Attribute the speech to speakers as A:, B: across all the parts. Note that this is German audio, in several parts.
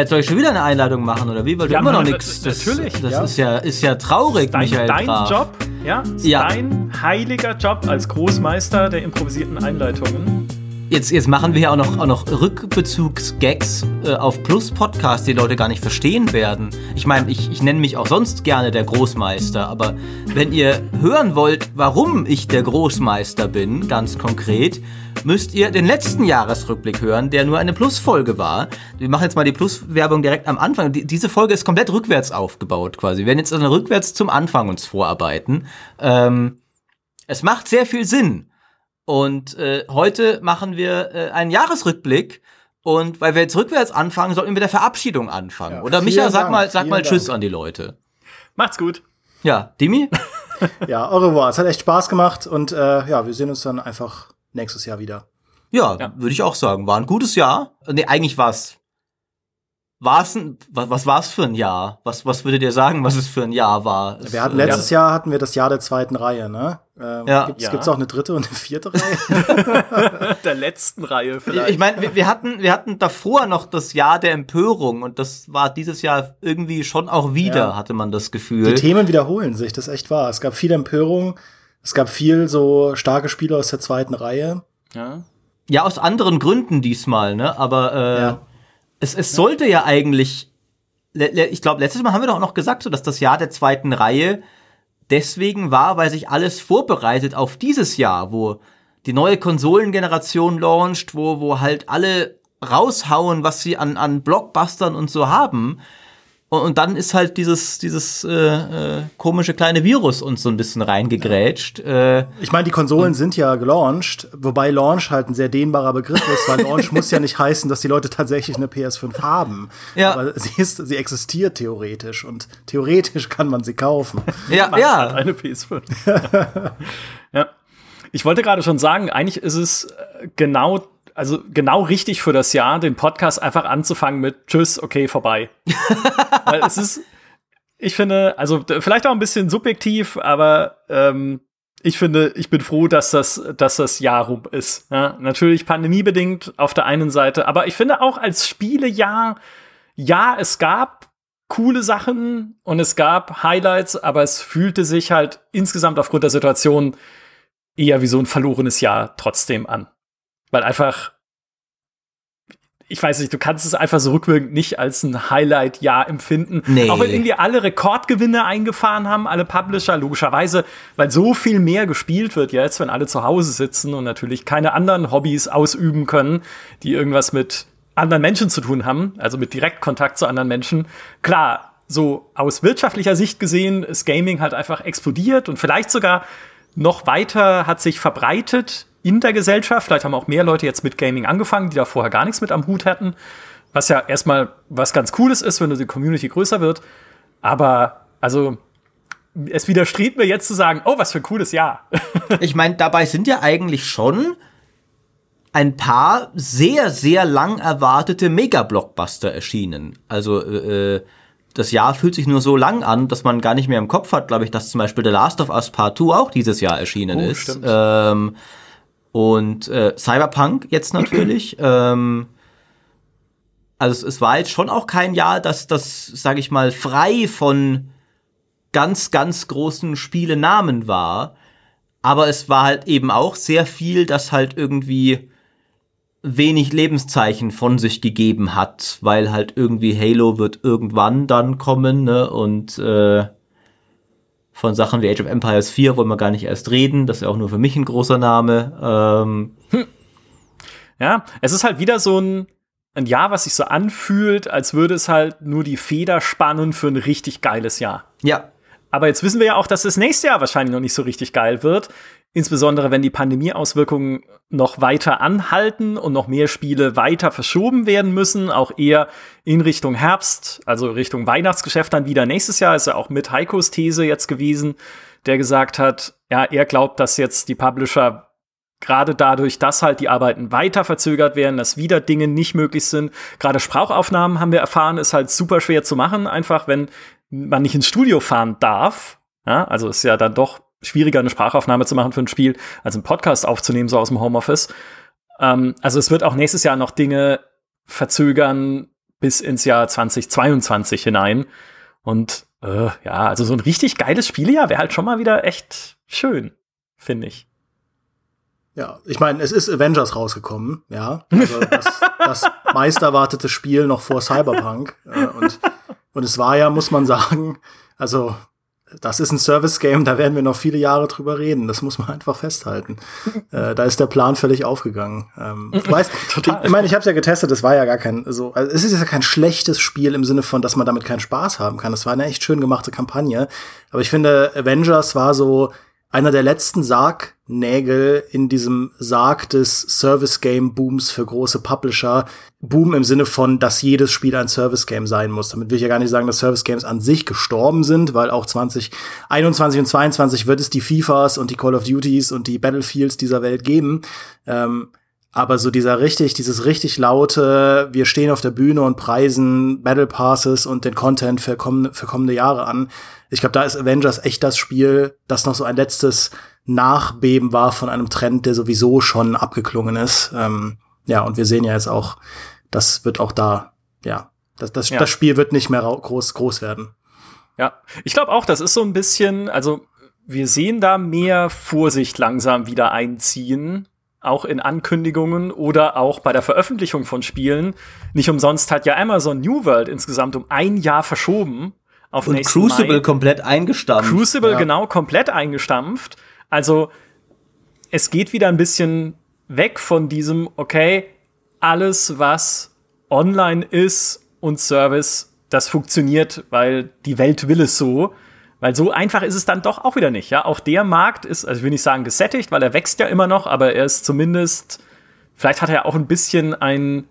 A: Jetzt soll ich schon wieder eine Einladung machen, oder wie? Weil du
B: Ja,
A: immer noch nichts.
B: natürlich.
A: Das
B: Ja.
A: ist ja, ist ja traurig,
B: Dein,
A: Michael.
B: dein
A: Graf.
B: Job, ja, ist
A: Ja.
B: dein heiliger Job als Großmeister der improvisierten Einleitungen.
A: Jetzt, jetzt machen wir ja auch noch, auch noch Rückbezugs-Gags äh, auf Plus-Podcast, die Leute gar nicht verstehen werden. Ich meine, ich, ich nenne mich auch sonst gerne der Großmeister, aber wenn ihr hören wollt, warum ich der Großmeister bin, ganz konkret, müsst ihr den letzten Jahresrückblick hören, der nur eine Plus-Folge war. Wir machen jetzt mal die Plus-Werbung direkt am Anfang. Die, diese Folge ist komplett rückwärts aufgebaut quasi. Wir werden jetzt also rückwärts zum Anfang uns vorarbeiten. Ähm, es macht sehr viel Sinn. Und äh, heute machen wir äh, einen Jahresrückblick. Und weil wir jetzt rückwärts anfangen, sollten wir mit der Verabschiedung anfangen.
C: Ja,
A: Oder Micha, sag
C: Dank,
A: mal, sag mal Tschüss
C: Dank.
A: an die Leute.
B: Macht's gut.
A: Ja, Dimi?
C: Ja, au revoir. Es hat echt Spaß gemacht und äh, ja, wir sehen uns dann einfach nächstes Jahr wieder.
A: Ja,
B: Ja.
A: würde ich auch sagen. War ein gutes Jahr. Nee, eigentlich war's. War's ein, was, was war's für ein Jahr? Was, was würdet ihr sagen, was es für ein Jahr war? Es,
C: Wir hatten
A: äh,
C: letztes Jahr hatten wir das Jahr der zweiten Reihe, ne? Ähm,
A: Ja.
C: Gibt's,
B: Ja.
C: gibt's auch eine dritte und eine vierte Reihe?
B: Der letzten Reihe
A: Ich,
B: vielleicht.
A: ich meine, wir, wir hatten, wir hatten davor noch das Jahr der Empörung und das war dieses Jahr irgendwie schon auch wieder,
C: Ja.
A: hatte man das
C: Die
A: Gefühl.
C: Themen wiederholen sich, das ist echt wahr. Es gab viel Empörung, es gab viel so starke Spieler aus der zweiten Reihe.
B: ja.
A: Ja, aus anderen Gründen diesmal, ne? Aber äh,
C: Ja.
A: Es, es sollte ja eigentlich. Ich glaube, letztes Mal haben wir doch noch gesagt, so dass das Jahr der zweiten Reihe deswegen war, weil sich alles vorbereitet auf dieses Jahr, wo die neue Konsolengeneration launcht, wo, wo halt alle raushauen, was sie an, an Blockbustern und so haben. Und, und dann ist halt dieses, dieses äh, äh, komische kleine Virus uns so ein bisschen reingegrätscht. Äh,
C: Ich meine, die Konsolen sind ja gelauncht, wobei Launch halt ein sehr dehnbarer Begriff ist, weil Launch muss ja nicht heißen, dass die Leute tatsächlich eine PS5 haben.
A: Ja.
C: Aber sie, ist, sie existiert theoretisch und theoretisch kann man sie kaufen.
A: ja,
B: Hat
A: ja.
B: Eine PS5. ja. Ich wollte gerade schon sagen, eigentlich ist es äh, genau, also genau richtig für das Jahr, den Podcast einfach anzufangen mit Tschüss, okay, vorbei. Weil es ist, ich finde, also vielleicht auch ein bisschen subjektiv, aber ähm, ich finde, ich bin froh, dass das, dass das Jahr rum ist. Ja, natürlich pandemiebedingt auf der einen Seite, aber ich finde auch als Spielejahr, ja, es gab coole Sachen und es gab Highlights, aber es fühlte sich halt insgesamt aufgrund der Situation eher wie so ein verlorenes Jahr trotzdem an. Weil einfach, ich weiß nicht, du kannst es einfach so rückwirkend nicht als ein Highlight-Jahr empfinden.
A: Nee.
B: Auch wenn irgendwie alle Rekordgewinne eingefahren haben, alle Publisher, logischerweise, weil so viel mehr gespielt wird jetzt, wenn alle zu Hause sitzen und natürlich keine anderen Hobbys ausüben können, die irgendwas mit anderen Menschen zu tun haben, also mit Direktkontakt zu anderen Menschen. Klar, so aus wirtschaftlicher Sicht gesehen ist Gaming halt einfach explodiert und vielleicht sogar noch weiter hat sich verbreitet in der Gesellschaft. Vielleicht haben auch mehr Leute jetzt mit Gaming angefangen, die da vorher gar nichts mit am Hut hatten. Was ja erstmal was ganz Cooles ist, wenn die Community größer wird. Aber, also, es widerstrebt mir jetzt zu sagen, oh, was für ein cooles Jahr.
A: Ich meine, dabei sind ja eigentlich schon ein paar sehr, sehr lang erwartete Mega-Blockbuster erschienen. Also, äh, das Jahr fühlt sich nur so lang an, dass man gar nicht mehr im Kopf hat, glaube ich, dass zum Beispiel The Last of Us Part 2 auch dieses Jahr erschienen
B: Oh,
A: ist.
B: stimmt.
A: Ähm, und äh, Cyberpunk jetzt natürlich. ähm, also es, es war jetzt schon auch kein Jahr, dass das, sage ich mal, frei von ganz, ganz großen Spielenamen war. Aber es war halt eben auch sehr viel, das halt irgendwie wenig Lebenszeichen von sich gegeben hat, weil halt irgendwie Halo wird irgendwann dann kommen, ne? Und äh, von Sachen wie Age of Empires 4 wollen wir gar nicht erst reden. Das ist ja auch nur für mich ein großer Name. Ähm,
B: Ja, es ist halt wieder so ein, ein Jahr, was sich so anfühlt, als würde es halt nur die Feder spannen für ein richtig geiles Jahr.
A: ja,
B: Aber jetzt wissen wir ja auch, dass das nächste Jahr wahrscheinlich noch nicht so richtig geil wird. Insbesondere wenn die Pandemieauswirkungen noch weiter anhalten und noch mehr Spiele weiter verschoben werden müssen, auch eher in Richtung Herbst, also Richtung Weihnachtsgeschäft dann wieder nächstes Jahr, ist ja auch mit Heikos These jetzt gewesen, der gesagt hat, ja, er glaubt, dass jetzt die Publisher gerade dadurch, dass halt die Arbeiten weiter verzögert werden, dass wieder Dinge nicht möglich sind. Gerade Sprachaufnahmen haben wir erfahren, ist halt super schwer zu machen, einfach wenn man nicht ins Studio fahren darf. Ja, also ist ja dann doch schwieriger, eine Sprachaufnahme zu machen für ein Spiel, als einen Podcast aufzunehmen, so aus dem Homeoffice. Ähm, also es wird auch nächstes Jahr noch Dinge verzögern, bis ins Jahr 2022 hinein. Und äh, ja, also so ein richtig geiles Spieljahr wäre halt schon mal wieder echt schön, finde ich.
C: Ja, ich meine, es ist Avengers rausgekommen, ja. Also das, das meist erwartete Spiel noch vor Cyberpunk. Äh, und, und es war ja, muss man sagen, also das ist ein Service-Game, da werden wir noch viele Jahre drüber reden. Das muss man einfach festhalten. äh, da ist der Plan völlig aufgegangen. Ähm, ich weiß, Total. ich, meine, ich habe es ja getestet, das war ja gar kein so. Also es ist ja kein schlechtes Spiel im Sinne von, dass man damit keinen Spaß haben kann. Das war eine echt schön gemachte Kampagne. Aber ich finde, Avengers war so einer der letzten Sargnägel in diesem Sarg des Service-Game-Booms für große Publisher. Boom im Sinne von, dass jedes Spiel ein Service-Game sein muss. Damit will ich ja gar nicht sagen, dass Service-Games an sich gestorben sind, weil auch 2021 und 2022 wird es die FIFAs und die Call of Duties und die Battlefields dieser Welt geben. Ähm, aber so dieser richtig, dieses richtig laute, wir stehen auf der Bühne und preisen Battle Passes und den Content für kommende, für kommende Jahre an, ich glaube, da ist Avengers echt das Spiel, das noch so ein letztes Nachbeben war von einem Trend, der sowieso schon abgeklungen ist. Ähm, ja, und wir sehen ja jetzt auch, das wird auch da, ja, das, das, ja. das Spiel wird nicht mehr groß, groß werden.
B: Ja, ich glaube auch, das ist so ein bisschen, also wir sehen da mehr Vorsicht langsam wieder einziehen, auch in Ankündigungen oder auch bei der Veröffentlichung von Spielen. Nicht umsonst hat ja Amazon New World insgesamt um ein Jahr verschoben,
A: auf Und Crucible Mai. komplett eingestampft.
B: Crucible ja. genau komplett eingestampft. Also es geht wieder ein bisschen weg von diesem, okay, alles, was online ist und Service, das funktioniert, weil die Welt will es so. Weil so einfach ist es dann doch auch wieder nicht. Ja, auch der Markt ist, also ich will nicht sagen gesättigt, weil er wächst ja immer noch, aber er ist zumindest, vielleicht hat er auch ein bisschen ein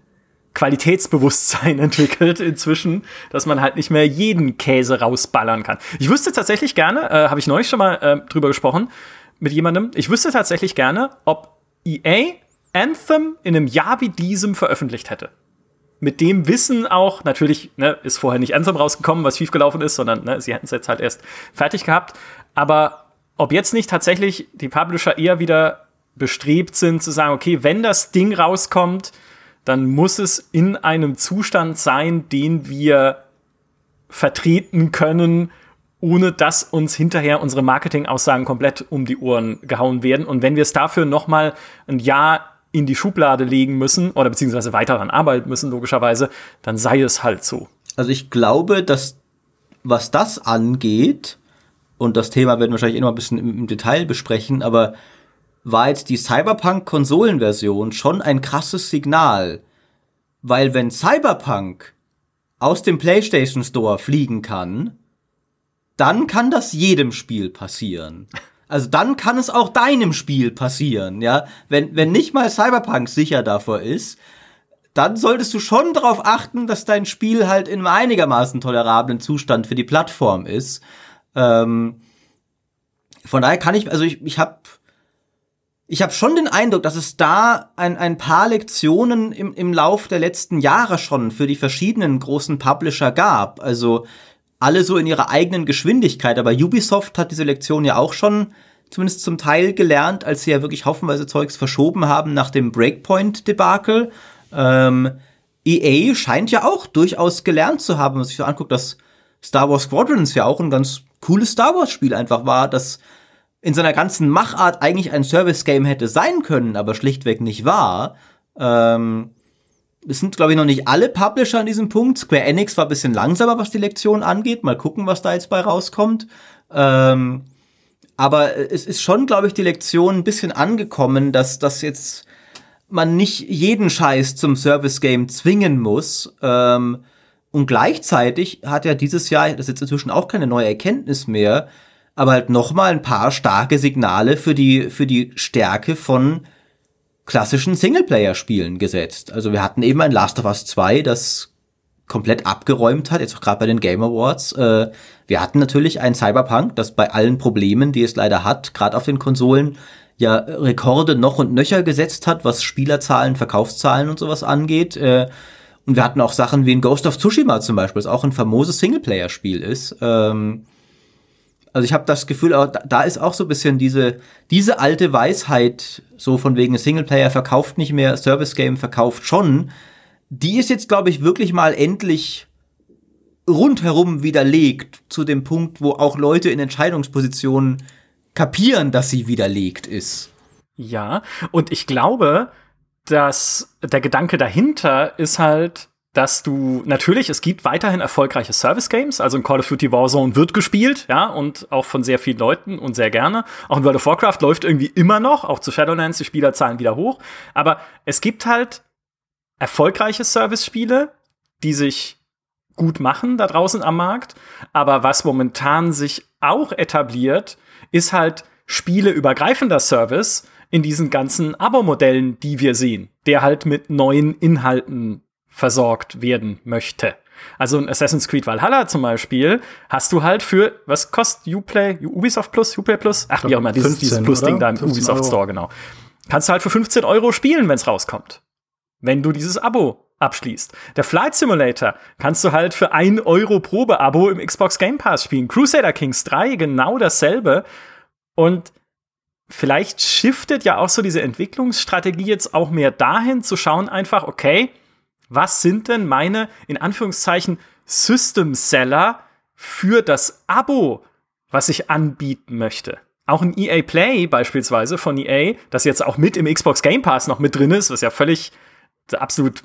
B: Qualitätsbewusstsein entwickelt inzwischen, dass man halt nicht mehr jeden Käse rausballern kann. Ich wüsste tatsächlich gerne, äh, habe ich neulich schon mal äh, drüber gesprochen mit jemandem, ich wüsste tatsächlich gerne, ob EA Anthem in einem Jahr wie diesem veröffentlicht hätte. Mit dem Wissen auch, natürlich ne, ist vorher nicht Anthem rausgekommen, was schiefgelaufen ist, sondern ne, sie hätten es jetzt halt erst fertig gehabt. Aber ob jetzt nicht tatsächlich die Publisher eher wieder bestrebt sind zu sagen, okay, wenn das Ding rauskommt, dann muss es in einem Zustand sein, den wir vertreten können, ohne dass uns hinterher unsere Marketingaussagen komplett um die Ohren gehauen werden. Und wenn wir es dafür noch mal ein Jahr in die Schublade legen müssen oder beziehungsweise weiter daran arbeiten müssen, logischerweise, dann sei es halt so.
A: Also ich glaube, dass was das angeht, und das Thema werden wir wahrscheinlich immer ein bisschen im, im Detail besprechen, aber war jetzt die Cyberpunk-Konsolenversion schon ein krasses Signal. Weil wenn Cyberpunk aus dem PlayStation Store fliegen kann, dann kann das jedem Spiel passieren. Also dann kann es auch deinem Spiel passieren, ja. Wenn, wenn nicht mal Cyberpunk sicher davor ist, dann solltest du schon darauf achten, dass dein Spiel halt in einem einigermaßen tolerablen Zustand für die Plattform ist. Ähm, von daher kann ich, also ich, ich habe ich habe schon den Eindruck, dass es da ein, ein paar Lektionen im, im Lauf der letzten Jahre schon für die verschiedenen großen Publisher gab. Also alle so in ihrer eigenen Geschwindigkeit. Aber Ubisoft hat diese Lektion ja auch schon zumindest zum Teil gelernt, als sie ja wirklich haufenweise Zeugs verschoben haben nach dem Breakpoint-Debakel. Ähm, EA scheint ja auch durchaus gelernt zu haben, wenn man sich so anguckt, dass Star Wars Squadrons ja auch ein ganz cooles Star Wars-Spiel einfach war, das in seiner ganzen Machart eigentlich ein Service-Game hätte sein können, aber schlichtweg nicht war. Ähm, es sind, glaube ich, noch nicht alle Publisher an diesem Punkt. Square Enix war ein bisschen langsamer, was die Lektion angeht. Mal gucken, was da jetzt bei rauskommt. Ähm, aber es ist schon, glaube ich, die Lektion ein bisschen angekommen, dass das jetzt man nicht jeden Scheiß zum Service-Game zwingen muss. Ähm, und gleichzeitig hat ja dieses Jahr, das ist jetzt inzwischen auch keine neue Erkenntnis mehr, aber halt nochmal ein paar starke Signale für die, für die Stärke von klassischen Singleplayer-Spielen gesetzt. Also wir hatten eben ein Last of Us 2, das komplett abgeräumt hat, jetzt auch gerade bei den Game Awards. Äh, wir hatten natürlich ein Cyberpunk, das bei allen Problemen, die es leider hat, gerade auf den Konsolen, ja Rekorde noch und nöcher gesetzt hat, was Spielerzahlen, Verkaufszahlen und sowas angeht. Äh, und wir hatten auch Sachen wie ein Ghost of Tsushima zum Beispiel, das auch ein famoses Singleplayer-Spiel ist. Ähm, also ich habe das Gefühl, da ist auch so ein bisschen diese, diese alte Weisheit, so von wegen Singleplayer verkauft nicht mehr, Service Game verkauft schon, die ist jetzt, glaube ich, wirklich mal endlich rundherum widerlegt zu dem Punkt, wo auch Leute in Entscheidungspositionen kapieren, dass sie widerlegt ist.
B: Ja, und ich glaube, dass der Gedanke dahinter ist halt, dass du natürlich, es gibt weiterhin erfolgreiche Service Games, also in Call of Duty Warzone wird gespielt, ja, und auch von sehr vielen Leuten und sehr gerne. Auch in World of Warcraft läuft irgendwie immer noch, auch zu Shadowlands, die Spielerzahlen wieder hoch. Aber es gibt halt erfolgreiche Service-Spiele, die sich gut machen da draußen am Markt. Aber was momentan sich auch etabliert, ist halt spieleübergreifender Service in diesen ganzen Abo-Modellen, die wir sehen, der halt mit neuen Inhalten versorgt werden möchte. Also in Assassin's Creed Valhalla zum Beispiel hast du halt für, was kostet Uplay, Ubisoft Plus, Uplay Plus? Ach, wie auch immer, dieses, 15, dieses Plus-Ding da im Ubisoft Euro. Store, genau. Kannst du halt für 15 Euro spielen, wenn es rauskommt. Wenn du dieses Abo abschließt. Der Flight Simulator kannst du halt für 1 Euro Probe-Abo im Xbox Game Pass spielen. Crusader Kings 3 genau dasselbe. Und vielleicht shiftet ja auch so diese Entwicklungsstrategie jetzt auch mehr dahin zu schauen einfach, okay, was sind denn meine, in Anführungszeichen, System Seller für das Abo, was ich anbieten möchte? Auch ein EA Play beispielsweise von EA, das jetzt auch mit im Xbox Game Pass noch mit drin ist, was ja völlig absolut,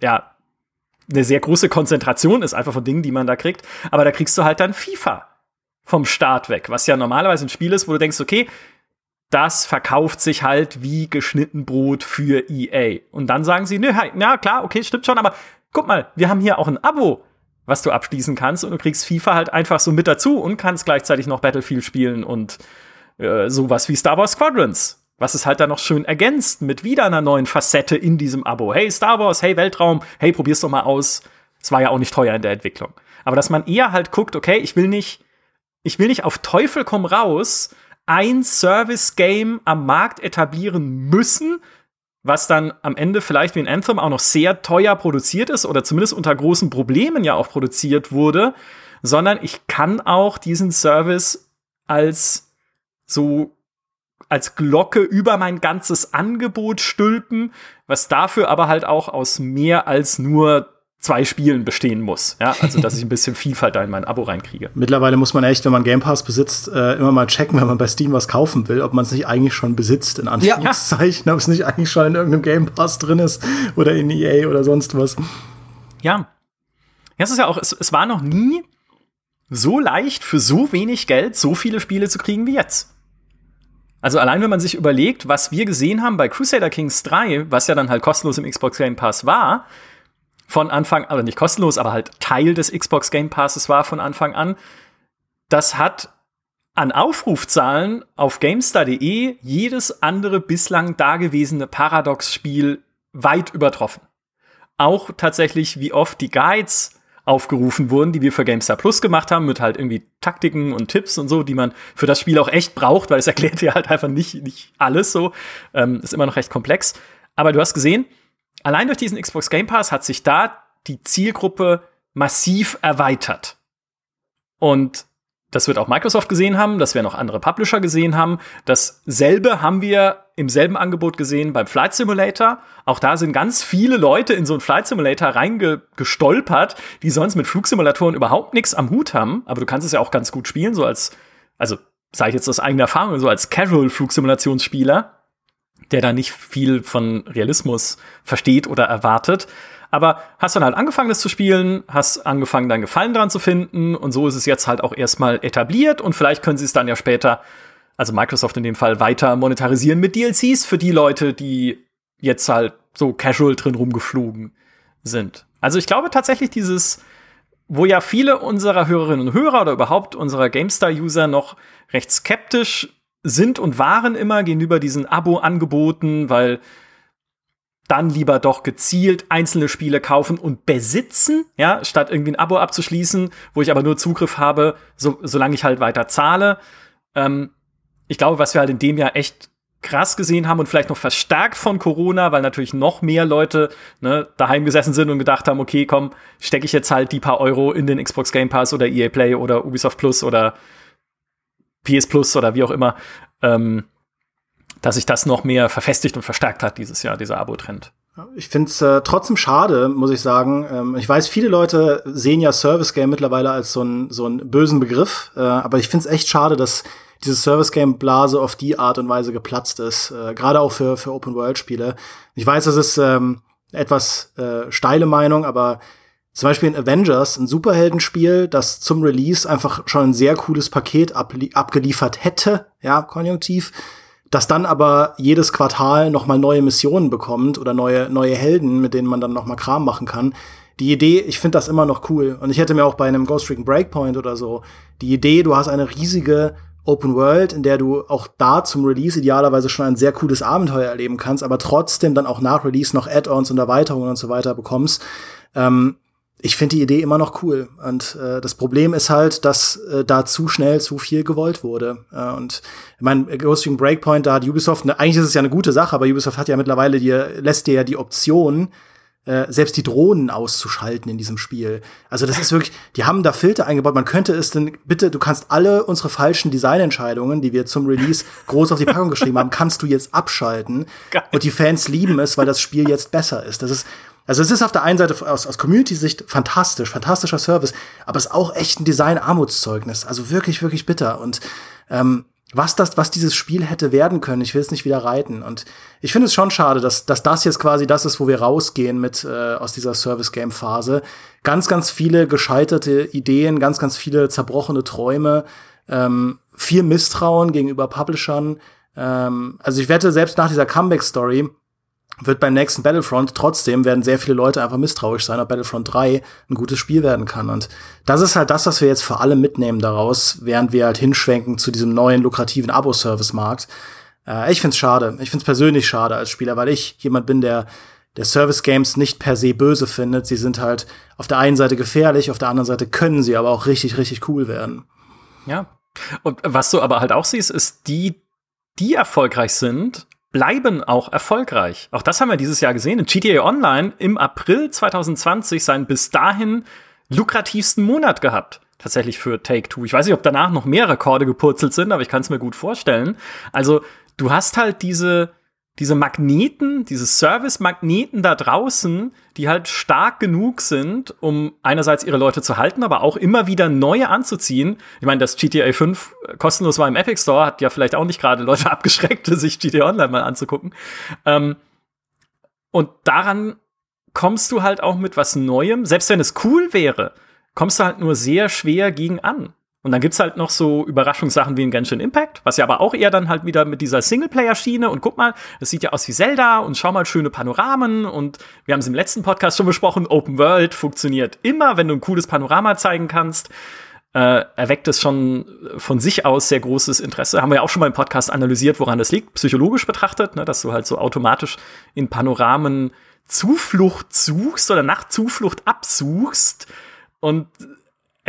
B: ja, eine sehr große Konzentration ist einfach von Dingen, die man da kriegt. Aber da kriegst du halt dann FIFA vom Start weg, was ja normalerweise ein Spiel ist, wo du denkst, okay, das verkauft sich halt wie geschnitten Brot für EA. Und dann sagen sie, nö, ja klar, okay, stimmt schon, aber guck mal, wir haben hier auch ein Abo, was du abschließen kannst und du kriegst FIFA halt einfach so mit dazu und kannst gleichzeitig noch Battlefield spielen und äh, sowas wie Star Wars Squadrons. Was es halt dann noch schön ergänzt mit wieder einer neuen Facette in diesem Abo. Hey Star Wars, hey Weltraum, hey probier's doch mal aus. Es war ja auch nicht teuer in der Entwicklung. Aber dass man eher halt guckt, okay, ich will nicht, ich will nicht auf Teufel komm raus ein Service-Game am Markt etablieren müssen, was dann am Ende vielleicht wie ein Anthem auch noch sehr teuer produziert ist oder zumindest unter großen Problemen ja auch produziert wurde, sondern ich kann auch diesen Service als so als Glocke über mein ganzes Angebot stülpen, was dafür aber halt auch aus mehr als nur zwei Spielen bestehen muss. Ja, also dass ich ein bisschen Vielfalt da in mein Abo reinkriege.
C: Mittlerweile muss man echt, wenn man Game Pass besitzt, äh, immer mal checken, wenn man bei Steam was kaufen will, ob man es nicht eigentlich schon besitzt, in Anführungszeichen, ja. ob es nicht eigentlich schon in irgendeinem Game Pass drin ist oder in EA oder sonst was.
B: Ja. Ja, es ist ja auch, es, es war noch nie so leicht für so wenig Geld so viele Spiele zu kriegen wie jetzt. Also allein wenn man sich überlegt, was wir gesehen haben bei Crusader Kings 3, was ja dann halt kostenlos im Xbox Game Pass war, von Anfang, also nicht kostenlos, aber halt Teil des Xbox Game Passes war von Anfang an. Das hat an Aufrufzahlen auf GameStar.de jedes andere bislang dagewesene Paradox-Spiel weit übertroffen. Auch tatsächlich, wie oft die Guides aufgerufen wurden, die wir für GameStar Plus gemacht haben, mit halt irgendwie Taktiken und Tipps und so, die man für das Spiel auch echt braucht, weil es erklärt dir halt einfach nicht, nicht alles so. Ähm, ist immer noch recht komplex. Aber du hast gesehen, allein durch diesen Xbox Game Pass hat sich da die Zielgruppe massiv erweitert. Und das wird auch Microsoft gesehen haben, das werden auch andere Publisher gesehen haben. Dasselbe haben wir im selben Angebot gesehen beim Flight Simulator. Auch da sind ganz viele Leute in so einen Flight Simulator reingestolpert, die sonst mit Flugsimulatoren überhaupt nichts am Hut haben. Aber du kannst es ja auch ganz gut spielen, so als, also sage ich jetzt aus eigener Erfahrung, so als Casual-Flugsimulationsspieler der da nicht viel von Realismus versteht oder erwartet. Aber hast dann halt angefangen, das zu spielen, hast angefangen, deinen Gefallen dran zu finden und so ist es jetzt halt auch erstmal etabliert und vielleicht können sie es dann ja später, also Microsoft in dem Fall, weiter monetarisieren mit DLCs für die Leute, die jetzt halt so casual drin rumgeflogen sind. Also ich glaube tatsächlich dieses, wo ja viele unserer Hörerinnen und Hörer oder überhaupt unserer GameStar-User noch recht skeptisch sind und waren immer gegenüber diesen Abo-Angeboten, weil dann lieber doch gezielt einzelne Spiele kaufen und besitzen, ja, statt irgendwie ein Abo abzuschließen, wo ich aber nur Zugriff habe, so, solange ich halt weiter zahle. Ähm, ich glaube, was wir halt in dem Jahr echt krass gesehen haben und vielleicht noch verstärkt von Corona, weil natürlich noch mehr Leute ne, daheim gesessen sind und gedacht haben, okay, komm, stecke ich jetzt halt die paar Euro in den Xbox Game Pass oder EA Play oder Ubisoft Plus oder PS Plus oder wie auch immer, ähm, dass sich das noch mehr verfestigt und verstärkt hat dieses Jahr, dieser Abo-Trend.
C: Ich finde es äh, trotzdem schade, muss ich sagen. Ähm, ich weiß, viele Leute sehen ja Service Game mittlerweile als so einen so bösen Begriff, äh, aber ich finde es echt schade, dass diese Service Game Blase auf die Art und Weise geplatzt ist, äh, gerade auch für für Open World Spiele. Ich weiß, das ist ähm, etwas äh, steile Meinung, aber zum Beispiel in Avengers, ein Superheldenspiel, das zum Release einfach schon ein sehr cooles Paket abgeliefert hätte, ja, konjunktiv, das dann aber jedes Quartal noch mal neue Missionen bekommt oder neue neue Helden, mit denen man dann noch mal Kram machen kann. Die Idee, ich finde das immer noch cool und ich hätte mir auch bei einem Ghost Recon Breakpoint oder so die Idee, du hast eine riesige Open World, in der du auch da zum Release idealerweise schon ein sehr cooles Abenteuer erleben kannst, aber trotzdem dann auch nach Release noch Add-ons und Erweiterungen und so weiter bekommst. Ähm, ich finde die Idee immer noch cool. Und äh, das Problem ist halt, dass äh, da zu schnell zu viel gewollt wurde. Äh, und ich meine, Ghost Recon Breakpoint, da hat Ubisoft, ne, eigentlich ist es ja eine gute Sache, aber Ubisoft hat ja mittlerweile dir, lässt dir ja die Option, äh, selbst die Drohnen auszuschalten in diesem Spiel. Also das ist wirklich, die haben da Filter eingebaut. Man könnte es denn, bitte, du kannst alle unsere falschen Designentscheidungen, die wir zum Release groß auf die Packung geschrieben haben, kannst du jetzt abschalten. Geil. Und die Fans lieben es, weil das Spiel jetzt besser ist. Das ist, also es ist auf der einen Seite aus, aus Community-Sicht fantastisch, fantastischer Service, aber es ist auch echt ein Design-Armutszeugnis. Also wirklich, wirklich bitter. Und ähm, was das, was dieses Spiel hätte werden können, ich will es nicht wieder reiten. Und ich finde es schon schade, dass, dass das jetzt quasi das ist, wo wir rausgehen mit äh, aus dieser Service-Game-Phase. Ganz, ganz viele gescheiterte Ideen, ganz, ganz viele zerbrochene Träume, ähm, viel Misstrauen gegenüber Publishern. Ähm, also ich wette, selbst nach dieser Comeback-Story wird beim nächsten Battlefront trotzdem werden sehr viele Leute einfach misstrauisch sein, ob Battlefront 3 ein gutes Spiel werden kann. Und das ist halt das, was wir jetzt vor allem mitnehmen daraus, während wir halt hinschwenken zu diesem neuen lukrativen Abo-Service-Markt. Äh, ich find's schade. Ich find's persönlich schade als Spieler, weil ich jemand bin, der der Service Games nicht per se böse findet. Sie sind halt auf der einen Seite gefährlich, auf der anderen Seite können sie aber auch richtig, richtig cool werden.
B: Ja. Und was du aber halt auch siehst, ist die, die erfolgreich sind, bleiben auch erfolgreich. Auch das haben wir dieses Jahr gesehen. In GTA Online im April 2020 seinen bis dahin lukrativsten Monat gehabt. Tatsächlich für Take-Two. Ich weiß nicht, ob danach noch mehr Rekorde gepurzelt sind, aber ich kann es mir gut vorstellen. Also, du hast halt diese, diese Magneten, diese Service-Magneten da draußen, die halt stark genug sind, um einerseits ihre Leute zu halten, aber auch immer wieder neue anzuziehen. Ich meine, dass GTA 5 kostenlos war im Epic Store, hat ja vielleicht auch nicht gerade Leute abgeschreckt, sich GTA Online mal anzugucken. Ähm, und daran kommst du halt auch mit was Neuem, selbst wenn es cool wäre, kommst du halt nur sehr schwer gegen an. Und dann gibt's halt noch so Überraschungssachen wie ein Genshin Impact, was ja aber auch eher dann halt wieder mit dieser Singleplayer-Schiene und guck mal, das sieht ja aus wie Zelda und schau mal schöne Panoramen und wir haben es im letzten Podcast schon besprochen, Open World funktioniert immer, wenn du ein cooles Panorama zeigen kannst. Äh, erweckt es schon von sich aus sehr großes Interesse. Haben wir ja auch schon mal im Podcast analysiert, woran das liegt, psychologisch betrachtet, ne, dass du halt so automatisch in Panoramen Zuflucht suchst oder nach Zuflucht absuchst und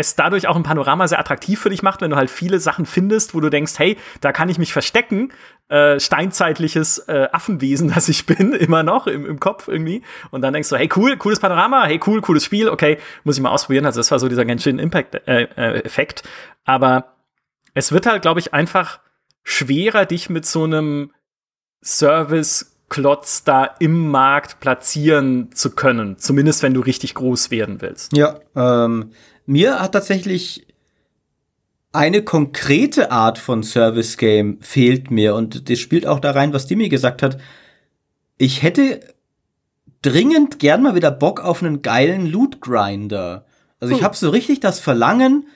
B: es dadurch auch ein Panorama sehr attraktiv für dich macht, wenn du halt viele Sachen findest, wo du denkst, hey, da kann ich mich verstecken. Äh, steinzeitliches äh, Affenwesen, das ich bin, immer noch im, im Kopf irgendwie. Und dann denkst du, hey, cool, cooles Panorama, hey, cool, cooles Spiel, okay, muss ich mal ausprobieren. Also das war so dieser Genshin Impact-Effekt. Äh, äh, Aber es wird halt, glaube ich, einfach schwerer, dich mit so einem Service Klotz da im Markt platzieren zu können. Zumindest wenn du richtig groß werden willst.
A: Ja, ähm, mir hat tatsächlich eine konkrete Art von Service Game fehlt mir und das spielt auch da rein, was Dimi gesagt hat. Ich hätte dringend gern mal wieder Bock auf einen geilen Loot Grinder. Also ich hm. habe so richtig das Verlangen,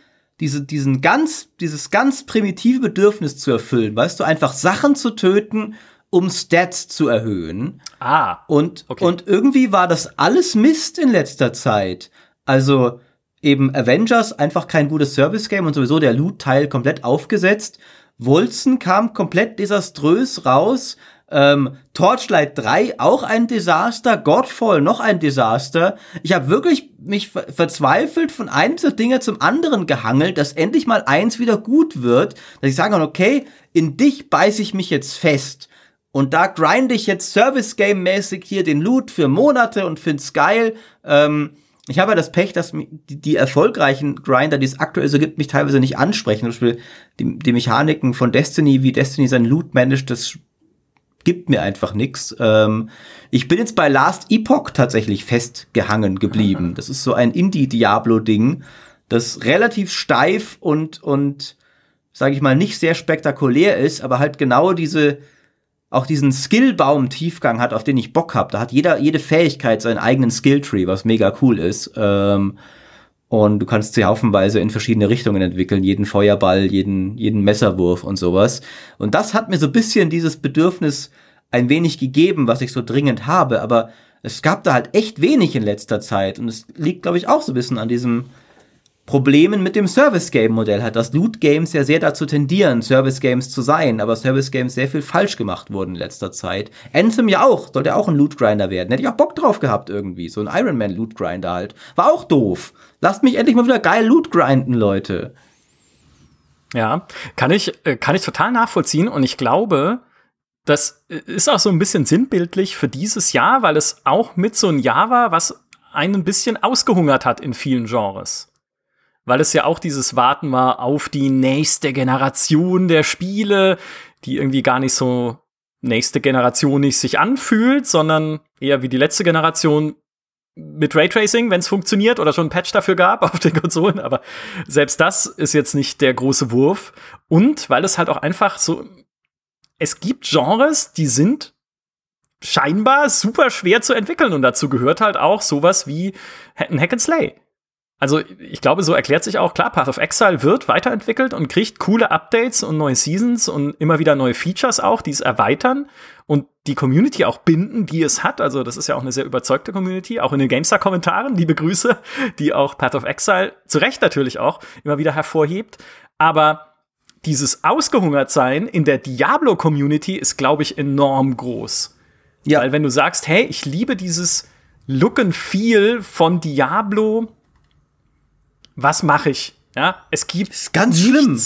A: diese, diesen ganz, dieses ganz primitive Bedürfnis zu erfüllen, weißt du, einfach Sachen zu töten, um Stats zu erhöhen.
B: Ah.
A: Und, okay. und irgendwie war das alles Mist in letzter Zeit. Also, eben Avengers einfach kein gutes Service-Game und sowieso der Loot-Teil komplett aufgesetzt. Wolzen kam komplett desaströs raus. Ähm, Torchlight 3 auch ein Desaster, Godfall noch ein Desaster. Ich habe wirklich mich ver verzweifelt von einem dieser Dinge zum anderen gehangelt, dass endlich mal eins wieder gut wird, dass ich sagen kann, okay, in dich beiß ich mich jetzt fest. Und da grinde ich jetzt Service-Game-mäßig hier den Loot für Monate und find's geil. Ähm, ich habe ja das Pech, dass die, die erfolgreichen Grinder, die es aktuell so gibt, mich teilweise nicht ansprechen. Zum Beispiel die, die Mechaniken von Destiny, wie Destiny sein Loot managt, das gibt mir einfach nichts. Ähm, ich bin jetzt bei Last Epoch tatsächlich festgehangen geblieben. Das ist so ein Indie-Diablo-Ding, das relativ steif und, und sage ich mal, nicht sehr spektakulär ist, aber halt genau diese, auch diesen Skillbaum-Tiefgang hat, auf den ich Bock habe. Da hat jeder, jede Fähigkeit seinen eigenen Skilltree, was mega cool ist. Ähm, und du kannst sie haufenweise in verschiedene Richtungen entwickeln, jeden Feuerball, jeden, jeden Messerwurf und sowas. Und das hat mir so ein bisschen dieses Bedürfnis ein wenig gegeben, was ich so dringend habe, aber es gab da halt echt wenig in letzter Zeit. Und es liegt, glaube ich, auch so ein bisschen an diesem Problemen mit dem Service-Game-Modell hat, dass Loot-Games ja sehr dazu tendieren, Service-Games zu sein, aber Service-Games sehr viel falsch gemacht wurden in letzter Zeit. Anthem ja auch, sollte auch ein Loot-Grinder werden. Hätte ich auch Bock drauf gehabt irgendwie. So ein Iron Man Loot-Grinder halt. War auch doof. Lasst mich endlich mal wieder geil Loot grinden, Leute.
B: Ja, kann ich, äh, kann ich total nachvollziehen und ich glaube, das ist auch so ein bisschen sinnbildlich für dieses Jahr, weil es auch mit so ein Jahr war, was einen ein bisschen ausgehungert hat in vielen Genres weil es ja auch dieses Warten war auf die nächste Generation der Spiele, die irgendwie gar nicht so nächste Generation nicht sich anfühlt, sondern eher wie die letzte Generation mit Raytracing, wenn es funktioniert oder schon ein Patch dafür gab auf den Konsolen, aber selbst das ist jetzt nicht der große Wurf. Und weil es halt auch einfach so es gibt Genres, die sind scheinbar super schwer zu entwickeln. Und dazu gehört halt auch sowas wie ein Hack and Slay. Also ich glaube, so erklärt sich auch klar, Path of Exile wird weiterentwickelt und kriegt coole Updates und neue Seasons und immer wieder neue Features auch, die es erweitern und die Community auch binden, die es hat. Also das ist ja auch eine sehr überzeugte Community, auch in den GameStar-Kommentaren, liebe Grüße, die auch Path of Exile zu Recht natürlich auch immer wieder hervorhebt. Aber dieses Ausgehungertsein in der Diablo-Community ist, glaube ich, enorm groß. Ja. Weil wenn du sagst, hey, ich liebe dieses Look and Feel von Diablo, was mache ich? Ja, es gibt
A: ist ganz nichts. schlimm.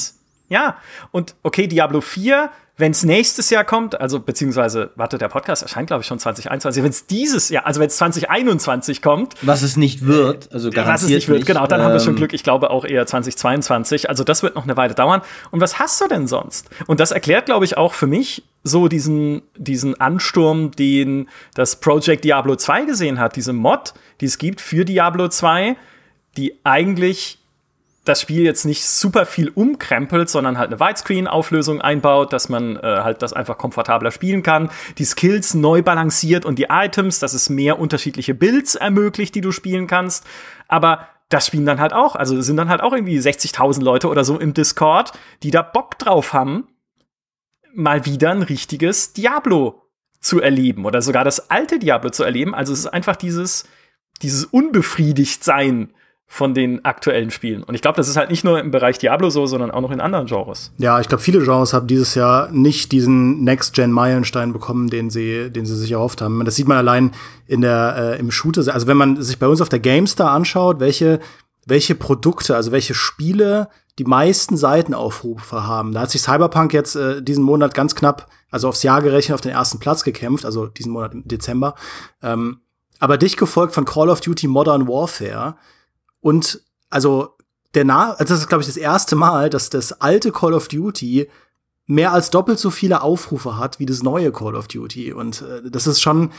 B: Ja, und okay, Diablo 4, wenn es nächstes Jahr kommt, also beziehungsweise, warte, der Podcast erscheint, glaube ich, schon 2021, wenn es dieses Jahr, also wenn es 2021 kommt.
A: Was es nicht wird, also garantiert Was es nicht wird,
B: genau, dann ähm, haben wir schon Glück, ich glaube auch eher 2022, also das wird noch eine Weile dauern. Und was hast du denn sonst? Und das erklärt, glaube ich, auch für mich so diesen, diesen Ansturm, den das Project Diablo 2 gesehen hat, diese Mod, die es gibt für Diablo 2, die eigentlich das Spiel jetzt nicht super viel umkrempelt, sondern halt eine Widescreen-Auflösung einbaut, dass man äh, halt das einfach komfortabler spielen kann, die Skills neu balanciert und die Items, dass es mehr unterschiedliche Builds ermöglicht, die du spielen kannst. Aber das spielen dann halt auch, also sind dann halt auch irgendwie 60.000 Leute oder so im Discord, die da Bock drauf haben, mal wieder ein richtiges Diablo zu erleben oder sogar das alte Diablo zu erleben. Also es ist einfach dieses, dieses unbefriedigt von den aktuellen Spielen. Und ich glaube, das ist halt nicht nur im Bereich Diablo so, sondern auch noch in anderen Genres.
C: Ja, ich glaube, viele Genres haben dieses Jahr nicht diesen Next-Gen-Meilenstein bekommen, den sie, den sie sich erhofft haben. Das sieht man allein in der, äh, im Shooter. Also wenn man sich bei uns auf der GameStar anschaut, welche, welche Produkte, also welche Spiele die meisten Seitenaufrufe haben. Da hat sich Cyberpunk jetzt äh, diesen Monat ganz knapp, also aufs Jahr gerechnet, auf den ersten Platz gekämpft, also diesen Monat im Dezember. Ähm, aber dicht gefolgt von Call of Duty Modern Warfare, und also der Na also das ist, glaube ich, das erste Mal, dass das alte Call of Duty mehr als doppelt so viele Aufrufe hat wie das neue Call of Duty. Und äh, das ist schon,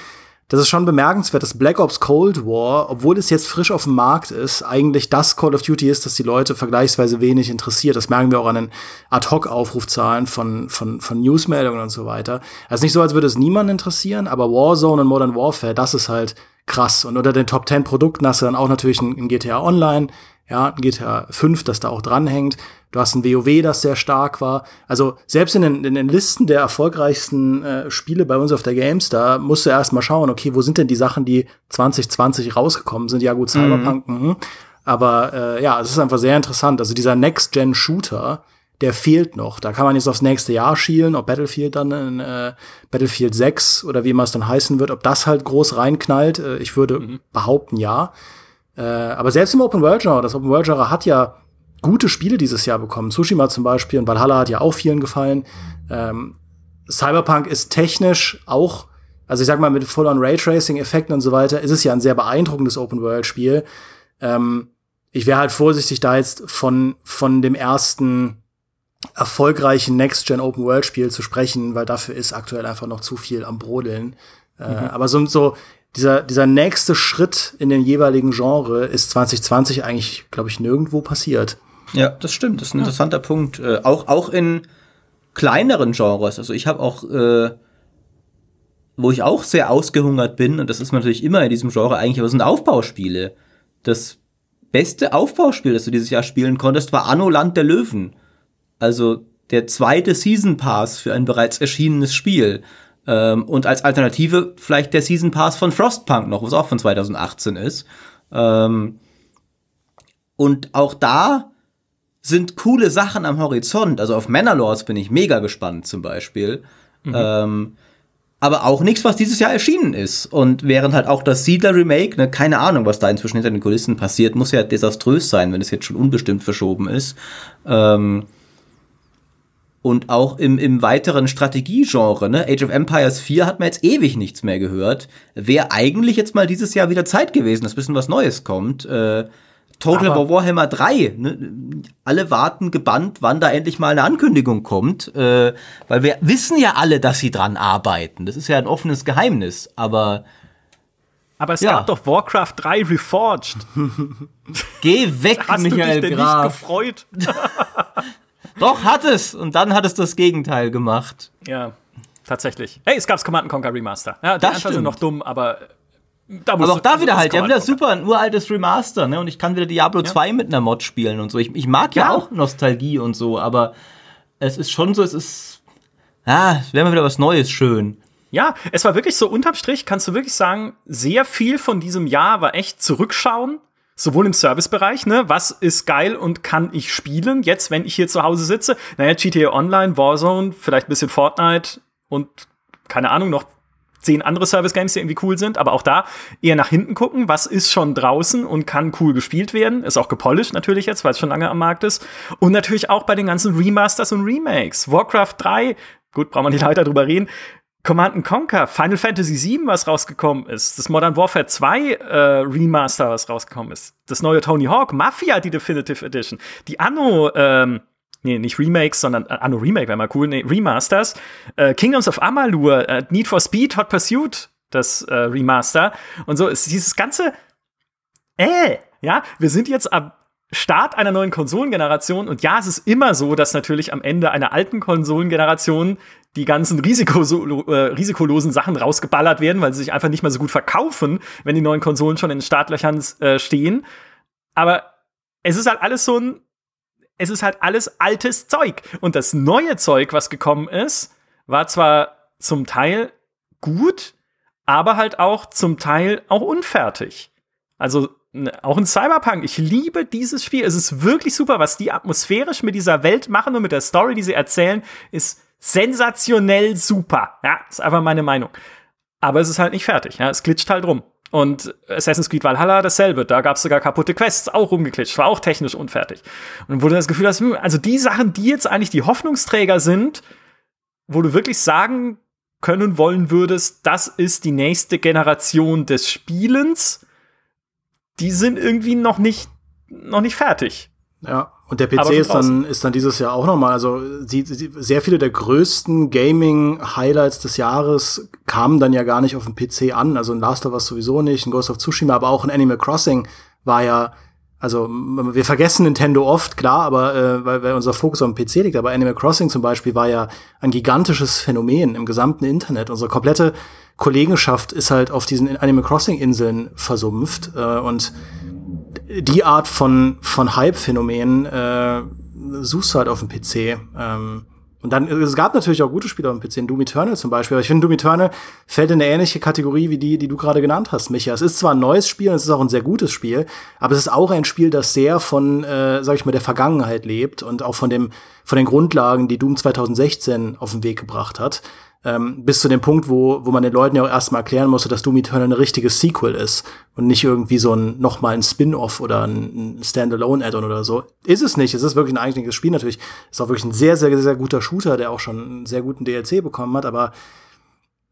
C: das ist schon bemerkenswert, dass Black Ops Cold War, obwohl es jetzt frisch auf dem Markt ist, eigentlich das Call of Duty ist, das die Leute vergleichsweise wenig interessiert. Das merken wir auch an den Ad-Hoc-Aufrufzahlen von, von, von Newsmeldungen und so weiter. Also nicht so, als würde es niemanden interessieren, aber Warzone und Modern Warfare, das ist halt krass. Und unter den Top 10 Produkten hast du dann auch natürlich ein, ein GTA Online, ja, ein GTA 5, das da auch dranhängt. Du hast ein WoW, das sehr stark war. Also selbst in den, in den Listen der erfolgreichsten äh, Spiele bei uns auf der GameStar musst du erst mal schauen, okay, wo sind denn die Sachen, die 2020 rausgekommen sind? Ja gut, Cyberpunk, mhm. Mh. aber äh, ja, es ist einfach sehr interessant. Also dieser Next-Gen-Shooter, der fehlt noch. Da kann man jetzt aufs nächste Jahr schielen, ob Battlefield dann in äh, Battlefield 6 oder wie immer es dann heißen wird, ob das halt groß reinknallt. Äh, ich würde mhm. behaupten, ja. Äh, aber selbst im Open World Genre, das Open World Genre hat ja gute Spiele dieses Jahr bekommen. Tsushima zum Beispiel und Valhalla hat ja auch vielen gefallen. Ähm, Cyberpunk ist technisch auch, also ich sag mal mit Full-on Raytracing-Effekten und so weiter, ist es ja ein sehr beeindruckendes Open World Spiel. Ähm, ich wäre halt vorsichtig da jetzt von von dem ersten erfolgreichen Next-Gen Open-World-Spiel zu sprechen, weil dafür ist aktuell einfach noch zu viel am Brodeln. Äh, mhm. Äh, aber so, so dieser, dieser nächste Schritt in den jeweiligen Genre ist 2020 eigentlich, glaube ich, nirgendwo passiert.
A: Ja, das stimmt. Das ist ein ja. interessanter Punkt. Äh, auch, auch in kleineren Genres. Also ich habe auch, äh, wo ich auch sehr ausgehungert bin, und das ist natürlich immer in diesem Genre eigentlich, aber sind Aufbauspiele. Das beste Aufbauspiel, das du dieses Jahr spielen konntest, war Anno Land der Löwen. Also der zweite Season Pass für ein bereits erschienenes Spiel. Ähm, und als Alternative vielleicht der Season Pass von Frostpunk noch, was auch von 2018 ist. Ähm, und auch da sind coole Sachen am Horizont. Also auf Manor bin ich mega gespannt zum Beispiel. Mhm. Ähm, aber auch nichts, was dieses Jahr erschienen ist. Und während halt auch das Siedler Remake, ne, keine Ahnung, was da inzwischen hinter den Kulissen passiert, muss ja desaströs sein, wenn es jetzt schon unbestimmt verschoben ist. Ähm, und auch im, im weiteren Strategiegenre, ne? Age of Empires 4 hat man jetzt ewig nichts mehr gehört. Wäre eigentlich jetzt mal dieses Jahr wieder Zeit gewesen, dass ein bisschen was Neues kommt. Äh, Total Aber War Warhammer 3. Ne? Alle warten gebannt, wann da endlich mal eine Ankündigung kommt. Äh, weil wir wissen ja alle, dass sie dran arbeiten. Das ist ja ein offenes Geheimnis. Aber.
B: Aber es ja. gab doch Warcraft 3 Reforged.
A: Geh weg,
B: Hast
A: Michael
B: du dich denn
A: Graf.
B: nicht gefreut?
A: Doch, hat es. Und dann hat es das Gegenteil gemacht.
B: Ja, tatsächlich. Hey, es gab's Command Conquer Remaster. Ja, die das sind noch dumm, aber
A: da aber auch da wieder halt, ja, wieder super, ein uraltes Remaster, ne? Und ich kann wieder Diablo ja. 2 mit einer Mod spielen und so. Ich, ich mag ja, ja, auch Nostalgie und so, aber es ist schon so, es ist. Ah, es wäre mal wieder was Neues schön.
B: Ja, es war wirklich so unterm Strich, kannst du wirklich sagen, sehr viel von diesem Jahr war echt zurückschauen sowohl im Servicebereich, ne, was ist geil und kann ich spielen, jetzt, wenn ich hier zu Hause sitze. Naja, GTA Online, Warzone, vielleicht ein bisschen Fortnite und keine Ahnung, noch zehn andere Service-Games, die irgendwie cool sind, aber auch da eher nach hinten gucken, was ist schon draußen und kann cool gespielt werden. Ist auch gepolished natürlich jetzt, weil es schon lange am Markt ist. Und natürlich auch bei den ganzen Remasters und Remakes. Warcraft 3, gut, braucht man nicht weiter drüber reden, Command Conquer, Final Fantasy VII, was rausgekommen ist, das Modern Warfare 2 äh, Remaster, was rausgekommen ist, das neue Tony Hawk, Mafia, die Definitive Edition, die Anno, ähm, nee, nicht Remakes, sondern äh, Anno Remake wäre mal cool, nee, Remasters, äh, Kingdoms of Amalur, äh, Need for Speed, Hot Pursuit, das äh, Remaster. Und so ist dieses ganze, äh, ja, wir sind jetzt ab Start einer neuen Konsolengeneration. Und ja, es ist immer so, dass natürlich am Ende einer alten Konsolengeneration die ganzen Risikos äh, risikolosen Sachen rausgeballert werden, weil sie sich einfach nicht mehr so gut verkaufen, wenn die neuen Konsolen schon in den Startlöchern äh, stehen. Aber es ist halt alles so ein, es ist halt alles altes Zeug. Und das neue Zeug, was gekommen ist, war zwar zum Teil gut, aber halt auch zum Teil auch unfertig. Also auch in Cyberpunk, ich liebe dieses Spiel. Es ist wirklich super, was die atmosphärisch mit dieser Welt machen und mit der Story, die sie erzählen, ist sensationell super. Ja, ist einfach meine Meinung. Aber es ist halt nicht fertig. Ja, es glitscht halt rum. Und Assassin's Creed Valhalla dasselbe. Da gab es sogar kaputte Quests, auch rumgeklitscht, war auch technisch unfertig. Und wo du das Gefühl hast, hm, also die Sachen, die jetzt eigentlich die Hoffnungsträger sind, wo du wirklich sagen können wollen würdest, das ist die nächste Generation des Spielens, die sind irgendwie noch nicht, noch nicht fertig.
C: Ja, und der PC ist dann, ist dann dieses Jahr auch nochmal, also sie, sie, sehr viele der größten Gaming-Highlights des Jahres kamen dann ja gar nicht auf dem PC an. Also ein Last of Us sowieso nicht, ein Ghost of Tsushima, aber auch ein Animal Crossing war ja, also wir vergessen Nintendo oft, klar, aber äh, weil, weil unser Fokus auf dem PC liegt, aber Animal Crossing zum Beispiel war ja ein gigantisches Phänomen im gesamten Internet. Unsere komplette Kollegenschaft ist halt auf diesen Animal Crossing Inseln versumpft äh, und die Art von von Hype-Phänomen äh, suchst du halt auf dem PC. Ähm, und dann, es gab natürlich auch gute Spiele auf dem PC, Doom Eternal zum Beispiel, aber ich finde, Doom Eternal fällt in eine ähnliche Kategorie wie die, die du gerade genannt hast, Micha. Es ist zwar ein neues Spiel, es ist auch ein sehr gutes Spiel, aber es ist auch ein Spiel, das sehr von, äh, sag ich mal, der Vergangenheit lebt und auch von dem, von den Grundlagen, die Doom 2016 auf den Weg gebracht hat. Ähm, bis zu dem Punkt, wo, wo man den Leuten ja auch erstmal erklären musste, dass Doom Eternal ein richtiges Sequel ist und nicht irgendwie so ein nochmal ein Spin-off oder ein, ein Standalone-Add-on oder so. Ist es nicht. Es ist wirklich ein eigenständiges Spiel natürlich. Ist auch wirklich ein sehr, sehr, sehr guter Shooter, der auch schon einen sehr guten DLC bekommen hat. Aber